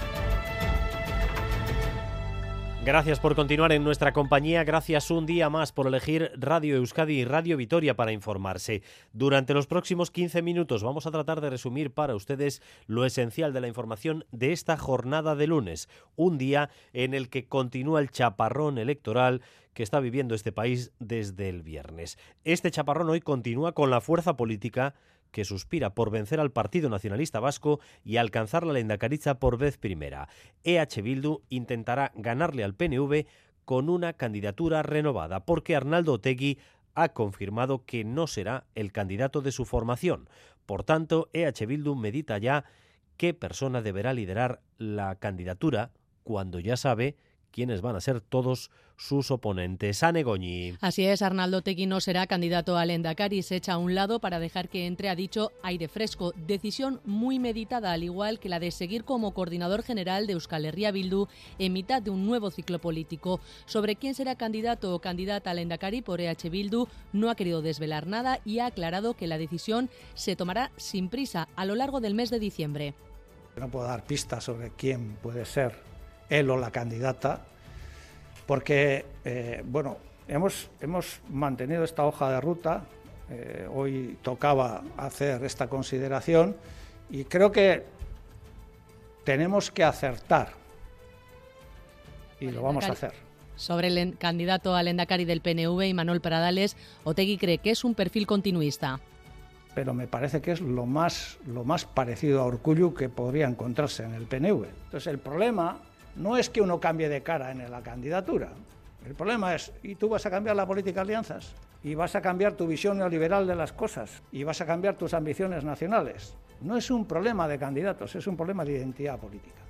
Gracias por continuar en nuestra compañía, gracias un día más por elegir Radio Euskadi y Radio Vitoria para informarse. Durante los próximos 15 minutos vamos a tratar de resumir para ustedes lo esencial de la información de esta jornada de lunes, un día en el que continúa el chaparrón electoral que está viviendo este país desde el viernes. Este chaparrón hoy continúa con la fuerza política que suspira por vencer al Partido Nacionalista Vasco y alcanzar la Lendakaritza por vez primera. EH Bildu intentará ganarle al PNV con una candidatura renovada, porque Arnaldo Otegui ha confirmado que no será el candidato de su formación. Por tanto, EH Bildu medita ya qué persona deberá liderar la candidatura cuando ya sabe quiénes van a ser todos sus oponentes. Ane Goñi. Así es, Arnaldo Tegui no será candidato al Endacari, se echa a un lado para dejar que entre, ha dicho, aire fresco. Decisión muy meditada, al igual que la de seguir como coordinador general de Euskal Herria Bildu en mitad de un nuevo ciclo político. Sobre quién será candidato o candidata al Endacari por EH Bildu no ha querido desvelar nada y ha aclarado que la decisión se tomará sin prisa a lo largo del mes de diciembre. No puedo dar pistas sobre quién puede ser él o la candidata, porque, eh, bueno, hemos, hemos mantenido esta hoja de ruta, eh, hoy tocaba hacer esta consideración y creo que tenemos que acertar y lo vamos a hacer. Sobre el candidato al Endacari del PNV, Imanol Pradales, Otegui cree que es un perfil continuista. pero me parece que es lo más, lo más parecido a Orcullu que podría encontrarse en el PNV. Entonces el problema no es que uno cambie de cara en la candidatura, el problema es, ¿y tú vas a cambiar la política de alianzas? ¿Y vas a cambiar tu visión neoliberal de las cosas? ¿Y vas a cambiar tus ambiciones nacionales? No es un problema de candidatos, es un problema de identidad política.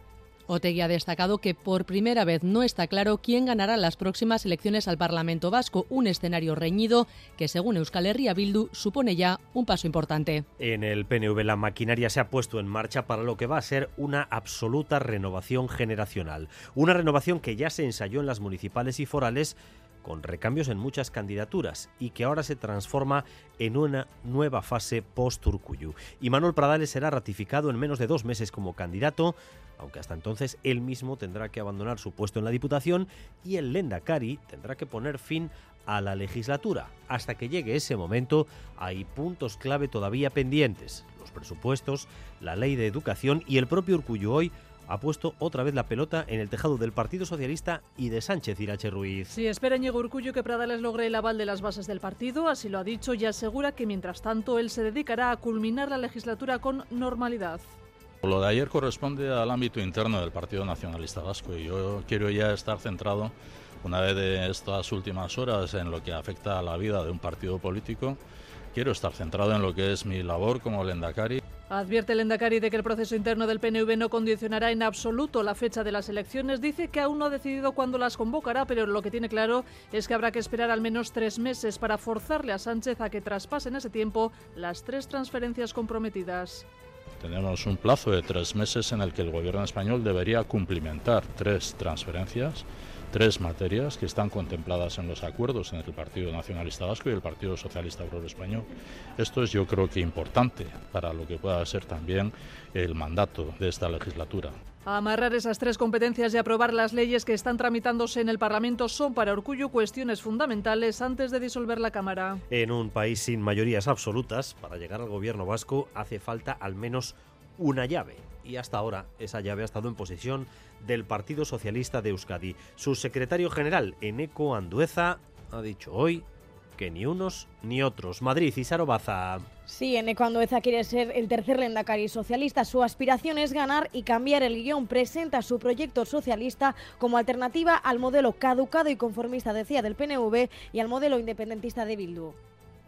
Otegui ha destacado que por primera vez no está claro quién ganará las próximas elecciones al Parlamento Vasco, un escenario reñido que, según Euskal Herria Bildu, supone ya un paso importante. En el PNV la maquinaria se ha puesto en marcha para lo que va a ser una absoluta renovación generacional. Una renovación que ya se ensayó en las municipales y forales con recambios en muchas candidaturas y que ahora se transforma en una nueva fase post-Urcuyu. Y Manuel Pradales será ratificado en menos de dos meses como candidato, aunque hasta entonces él mismo tendrá que abandonar su puesto en la Diputación y el Lendakari tendrá que poner fin a la legislatura. Hasta que llegue ese momento hay puntos clave todavía pendientes, los presupuestos, la ley de educación y el propio Urcuyu hoy ha puesto otra vez la pelota en el tejado del Partido Socialista y de Sánchez Irache Ruiz. Sí, espera Ñigo Urcullo que Pradales logre el aval de las bases del partido, así lo ha dicho y asegura que mientras tanto él se dedicará a culminar la legislatura con normalidad. Lo de ayer corresponde al ámbito interno del Partido Nacionalista Vasco y yo quiero ya estar centrado, una vez de estas últimas horas, en lo que afecta a la vida de un partido político. Quiero estar centrado en lo que es mi labor como Lendakari. Advierte el Endacari de que el proceso interno del PNV no condicionará en absoluto la fecha de las elecciones. Dice que aún no ha decidido cuándo las convocará, pero lo que tiene claro es que habrá que esperar al menos tres meses para forzarle a Sánchez a que traspase en ese tiempo las tres transferencias comprometidas. Tenemos un plazo de tres meses en el que el gobierno español debería cumplimentar tres transferencias tres materias que están contempladas en los acuerdos entre el Partido Nacionalista Vasco y el Partido Socialista Obrero Español. Esto es yo creo que importante para lo que pueda ser también el mandato de esta legislatura. Amarrar esas tres competencias y aprobar las leyes que están tramitándose en el Parlamento son para Orgullo cuestiones fundamentales antes de disolver la Cámara. En un país sin mayorías absolutas, para llegar al gobierno vasco hace falta al menos una llave. Y hasta ahora esa llave ha estado en posesión del Partido Socialista de Euskadi. Su secretario general, Eneco Andueza, ha dicho hoy que ni unos ni otros. Madrid y Sarobaza. Sí, Eneco Andueza quiere ser el tercer lendakari socialista. Su aspiración es ganar y cambiar el guion. Presenta su proyecto socialista como alternativa al modelo caducado y conformista, decía, del PNV y al modelo independentista de Bildu.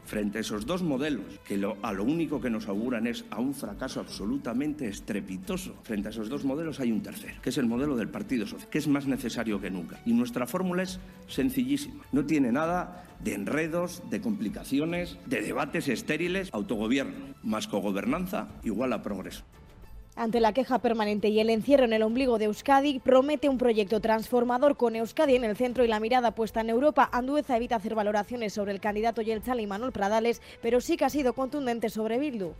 Frente a esos dos modelos, que a lo único que nos auguran es a un fracaso absolutamente estrepitoso, frente a esos dos modelos hay un tercero, que es el modelo del Partido Social, que es más necesario que nunca. Y nuestra fórmula es sencillísima. No tiene nada de enredos, de complicaciones, de debates estériles. Autogobierno más cogobernanza igual a progreso. Ante la queja permanente y el encierro en el ombligo de Euskadi, promete un proyecto transformador con Euskadi en el centro y la mirada puesta en Europa. Andueza evita hacer valoraciones sobre el candidato Yeltsin y Manuel Pradales, pero sí que ha sido contundente sobre Bildu.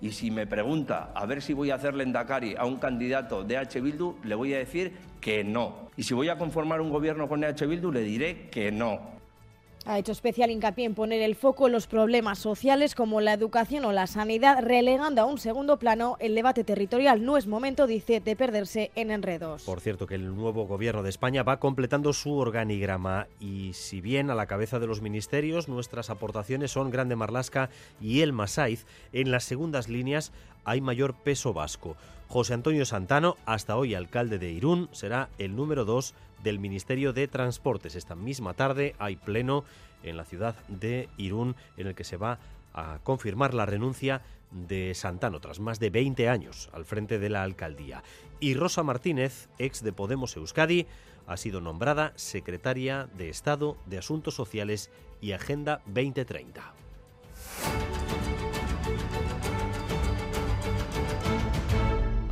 Y si me pregunta a ver si voy a hacerle endacari a un candidato de H. Bildu, le voy a decir que no. Y si voy a conformar un gobierno con H. Bildu, le diré que no. Ha hecho especial hincapié en poner el foco en los problemas sociales como la educación o la sanidad, relegando a un segundo plano el debate territorial. No es momento, dice, de perderse en enredos. Por cierto, que el nuevo gobierno de España va completando su organigrama y si bien a la cabeza de los ministerios nuestras aportaciones son Grande Marlasca y El Masaiz, en las segundas líneas hay mayor peso vasco. José Antonio Santano, hasta hoy alcalde de Irún, será el número dos del Ministerio de Transportes. Esta misma tarde hay pleno en la ciudad de Irún en el que se va a confirmar la renuncia de Santano tras más de 20 años al frente de la alcaldía. Y Rosa Martínez, ex de Podemos Euskadi, ha sido nombrada secretaria de Estado de Asuntos Sociales y Agenda 2030.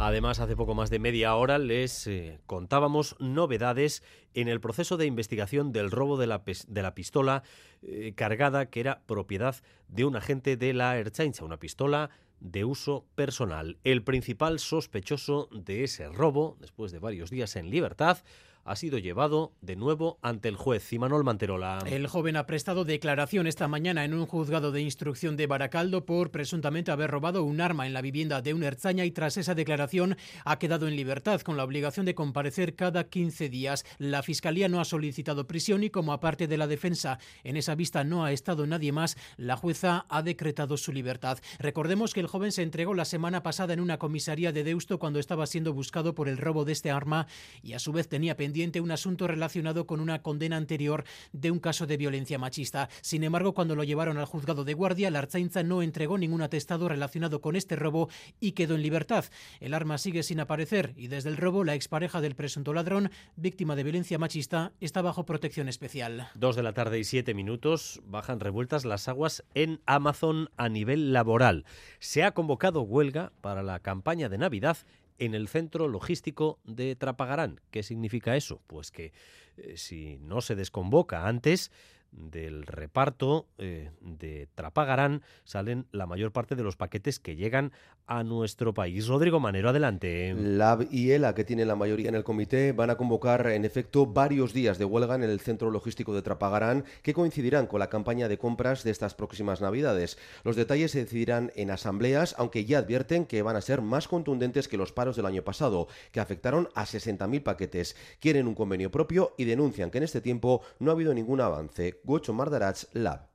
Además, hace poco más de media hora les eh, contábamos novedades en el proceso de investigación del robo de la, de la pistola eh, cargada que era propiedad de un agente de la Erchaincha, una pistola de uso personal. El principal sospechoso de ese robo, después de varios días en libertad, ha sido llevado de nuevo ante el juez Imanol Manterola. El joven ha prestado declaración esta mañana en un juzgado de instrucción de Baracaldo por presuntamente haber robado un arma en la vivienda de un erzaña y tras esa declaración ha quedado en libertad con la obligación de comparecer cada 15 días. La Fiscalía no ha solicitado prisión y como aparte de la defensa en esa vista no ha estado nadie más, la jueza ha decretado su libertad. Recordemos que el joven se entregó la semana pasada en una comisaría de Deusto cuando estaba siendo buscado por el robo de este arma y a su vez tenía pendiente un asunto relacionado con una condena anterior de un caso de violencia machista. Sin embargo, cuando lo llevaron al juzgado de guardia, la Arzainza no entregó ningún atestado relacionado con este robo y quedó en libertad. El arma sigue sin aparecer y desde el robo la expareja del presunto ladrón, víctima de violencia machista, está bajo protección especial. Dos de la tarde y siete minutos bajan revueltas las aguas en Amazon a nivel laboral. Se ha convocado huelga para la campaña de Navidad en el centro logístico de Trapagarán. ¿Qué significa eso? Pues que eh, si no se desconvoca antes, del reparto eh, de Trapagarán salen la mayor parte de los paquetes que llegan a nuestro país. Rodrigo Manero, adelante. LAB y ELA, que tienen la mayoría en el comité, van a convocar en efecto varios días de huelga en el centro logístico de Trapagarán que coincidirán con la campaña de compras de estas próximas Navidades. Los detalles se decidirán en asambleas, aunque ya advierten que van a ser más contundentes que los paros del año pasado, que afectaron a 60.000 paquetes. Quieren un convenio propio y denuncian que en este tiempo no ha habido ningún avance. Gocho Mardarach Lab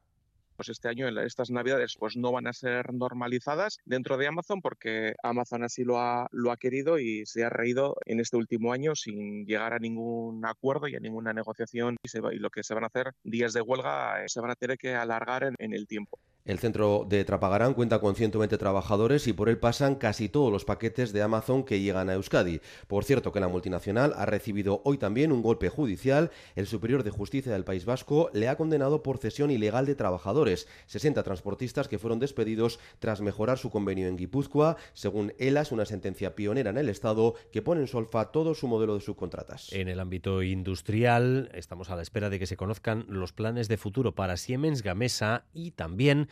pues este año, estas navidades, pues no van a ser normalizadas dentro de Amazon porque Amazon así lo ha, lo ha querido y se ha reído en este último año sin llegar a ningún acuerdo y a ninguna negociación y, se y lo que se van a hacer días de huelga eh, se van a tener que alargar en el tiempo. El centro de Trapagarán cuenta con 120 trabajadores y por él pasan casi todos los paquetes de Amazon que llegan a Euskadi. Por cierto que la multinacional ha recibido hoy también un golpe judicial. El Superior de Justicia del País Vasco le ha condenado por cesión ilegal de trabajadores, 60 transportistas que fueron despedidos tras mejorar su convenio en Guipúzcoa. Según ELAS, una sentencia pionera en el Estado que pone en solfa todo su modelo de subcontratas. En el ámbito industrial estamos a la espera de que se conozcan los planes de futuro para Siemens Gamesa y también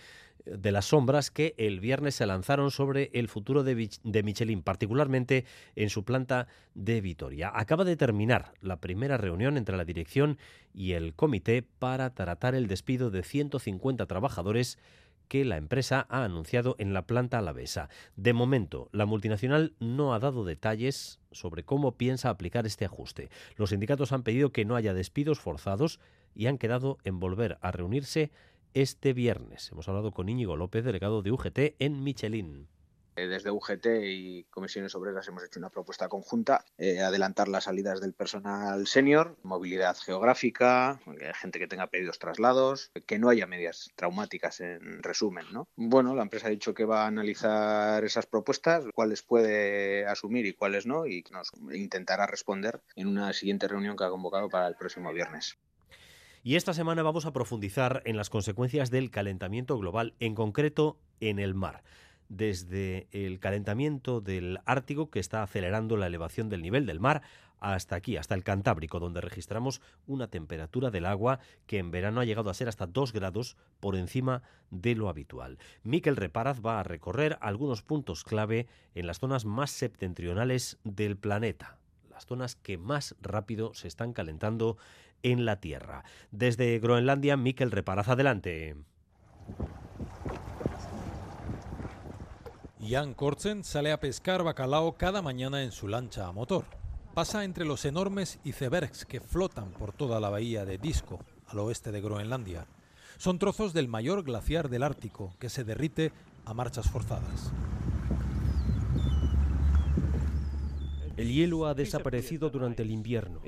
de las sombras que el viernes se lanzaron sobre el futuro de, Michelin, particularmente en su planta de Vitoria. Acaba de terminar la primera reunión entre la dirección y el comité para tratar el despido de 150 trabajadores que la empresa ha anunciado en la planta alavesa. De momento, la multinacional no ha dado detalles sobre cómo piensa aplicar este ajuste. Los sindicatos han pedido que no haya despidos forzados y han quedado en volver a reunirse este viernes. Hemos hablado con Íñigo López, delegado de UGT en Michelin. Eh, desde UGT y Comisiones Obreras hemos hecho una propuesta conjunta, eh, adelantar las salidas del personal senior, movilidad geográfica, gente que tenga pedidos traslados, que no haya medias traumáticas en resumen. ¿no? Bueno, la empresa ha dicho que va a analizar esas propuestas, cuáles puede asumir y cuáles no, y nos intentará responder en una siguiente reunión que ha convocado para el próximo viernes. Y esta semana vamos a profundizar en las consecuencias del calentamiento global, en concreto en el mar. Desde el calentamiento del Ártico, que está acelerando la elevación del nivel del mar, hasta aquí, hasta el Cantábrico, donde registramos una temperatura del agua que en verano ha llegado a ser hasta 2 grados por encima de lo habitual. Miquel Reparaz va a recorrer algunos puntos clave en las zonas más septentrionales del planeta, las zonas que más rápido se están calentando en la Tierra. Desde Groenlandia, Miquel Reparaz, adelante. Jan Kortzen sale a pescar bacalao cada mañana en su lancha a motor. Pasa entre los enormes icebergs que flotan por toda la bahía de Disco, al oeste de Groenlandia. Son trozos del mayor glaciar del Ártico que se derrite a marchas forzadas. El hielo ha desaparecido durante el invierno.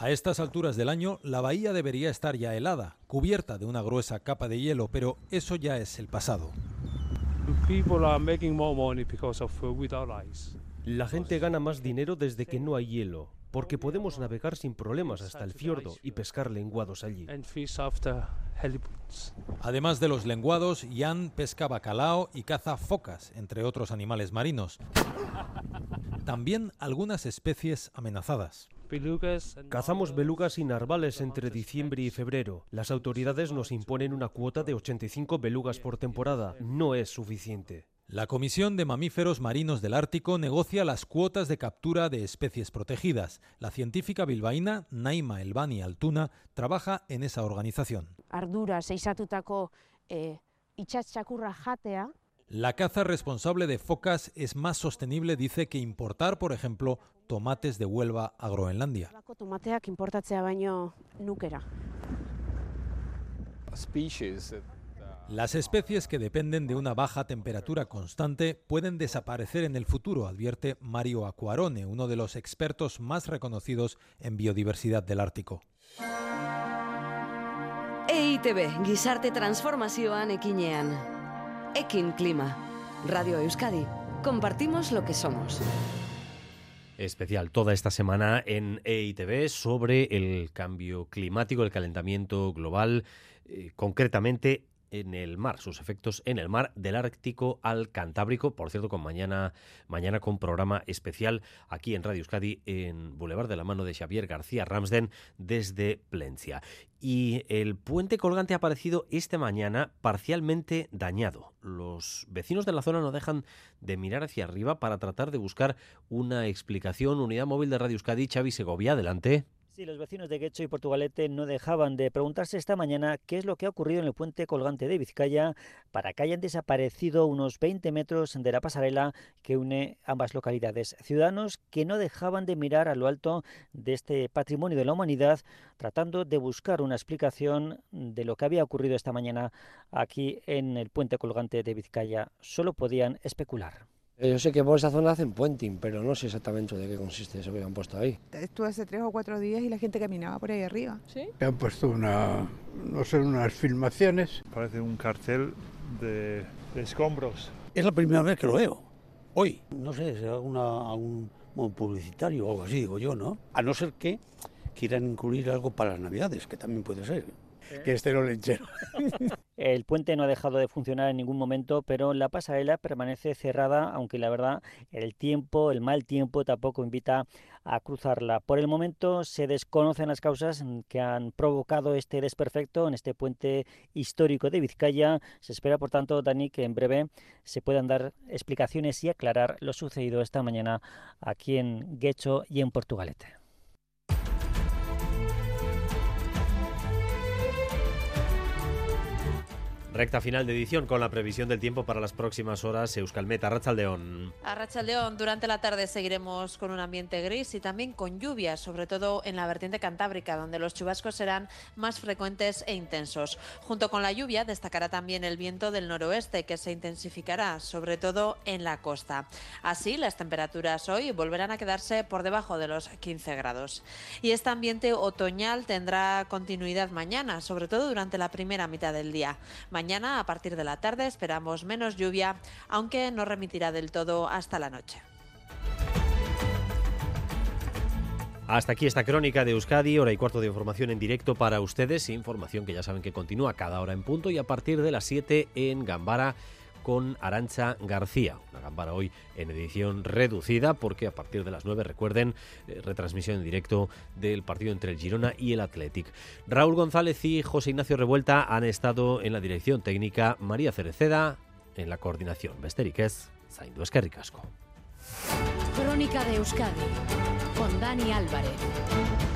A estas alturas del año, la bahía debería estar ya helada, cubierta de una gruesa capa de hielo, pero eso ya es el pasado. La gente gana más dinero desde que no hay hielo, porque podemos navegar sin problemas hasta el fiordo y pescar lenguados allí. Además de los lenguados, Jan pesca bacalao y caza focas, entre otros animales marinos. También algunas especies amenazadas. Cazamos belugas y narvales entre diciembre y febrero. Las autoridades nos imponen una cuota de 85 belugas por temporada. No es suficiente. La Comisión de Mamíferos Marinos del Ártico negocia las cuotas de captura de especies protegidas. La científica bilbaína Naima Elbani Altuna trabaja en esa organización. Eh, jatea la caza responsable de focas es más sostenible, dice, que importar, por ejemplo, tomates de Huelva a Groenlandia. Las especies que dependen de una baja temperatura constante pueden desaparecer en el futuro, advierte Mario Acuarone, uno de los expertos más reconocidos en biodiversidad del Ártico. EITB, gizarte transformazioan ekinean. Ekin Clima. Radio Euskadi. Compartimos lo que somos. Especial toda esta semana en EITV sobre el cambio climático, el calentamiento global, eh, concretamente en el mar, sus efectos en el mar del Ártico al Cantábrico, por cierto, con mañana, mañana con programa especial aquí en Radio Euskadi en Boulevard de la mano de Xavier García Ramsden desde Plencia. Y el puente colgante ha aparecido esta mañana parcialmente dañado. Los vecinos de la zona no dejan de mirar hacia arriba para tratar de buscar una explicación. Unidad móvil de Radio Euskadi, Xavi Segovia, adelante. Los vecinos de Guecho y Portugalete no dejaban de preguntarse esta mañana qué es lo que ha ocurrido en el puente colgante de Vizcaya para que hayan desaparecido unos 20 metros de la pasarela que une ambas localidades. Ciudadanos que no dejaban de mirar a lo alto de este patrimonio de la humanidad tratando de buscar una explicación de lo que había ocurrido esta mañana aquí en el puente colgante de Vizcaya. Solo podían especular. Yo sé que por esa zona hacen puenting, pero no sé exactamente de qué consiste eso que han puesto ahí. Estuve hace tres o cuatro días y la gente caminaba por ahí arriba. ¿Sí? Han puesto una, no sé, unas filmaciones. Parece un cartel de, escombros. Es la primera vez que lo veo. Hoy, no sé, es una, un publicitario o algo así, digo yo, ¿no? A no ser que quieran incluir algo para las Navidades, que también puede ser. Que esté lo lechero. El puente no ha dejado de funcionar en ningún momento, pero la pasarela permanece cerrada, aunque la verdad el tiempo, el mal tiempo tampoco invita a cruzarla. Por el momento se desconocen las causas que han provocado este desperfecto en este puente histórico de Vizcaya. Se espera, por tanto, Dani, que en breve se puedan dar explicaciones y aclarar lo sucedido esta mañana aquí en Guecho y en Portugalete. Recta final de edición con la previsión del tiempo para las próximas horas. Euskalmet, Arrachaldeón. Arrachaldeón, durante la tarde seguiremos con un ambiente gris y también con lluvias, sobre todo en la vertiente cantábrica, donde los chubascos serán más frecuentes e intensos. Junto con la lluvia destacará también el viento del noroeste, que se intensificará, sobre todo en la costa. Así, las temperaturas hoy volverán a quedarse por debajo de los 15 grados. Y este ambiente otoñal tendrá continuidad mañana, sobre todo durante la primera mitad del día. Mañana, a partir de la tarde, esperamos menos lluvia, aunque no remitirá del todo hasta la noche. Hasta aquí esta crónica de Euskadi, hora y cuarto de información en directo para ustedes, información que ya saben que continúa cada hora en punto y a partir de las 7 en Gambara con Arancha García. Una gambara hoy en edición reducida porque a partir de las 9, recuerden, eh, retransmisión en directo del partido entre el Girona y el Athletic. Raúl González y José Ignacio Revuelta han estado en la dirección técnica, María Cereceda en la coordinación. Besteriquez, Zaindu Esquerricasco. Crónica de Euskadi con Dani Álvarez.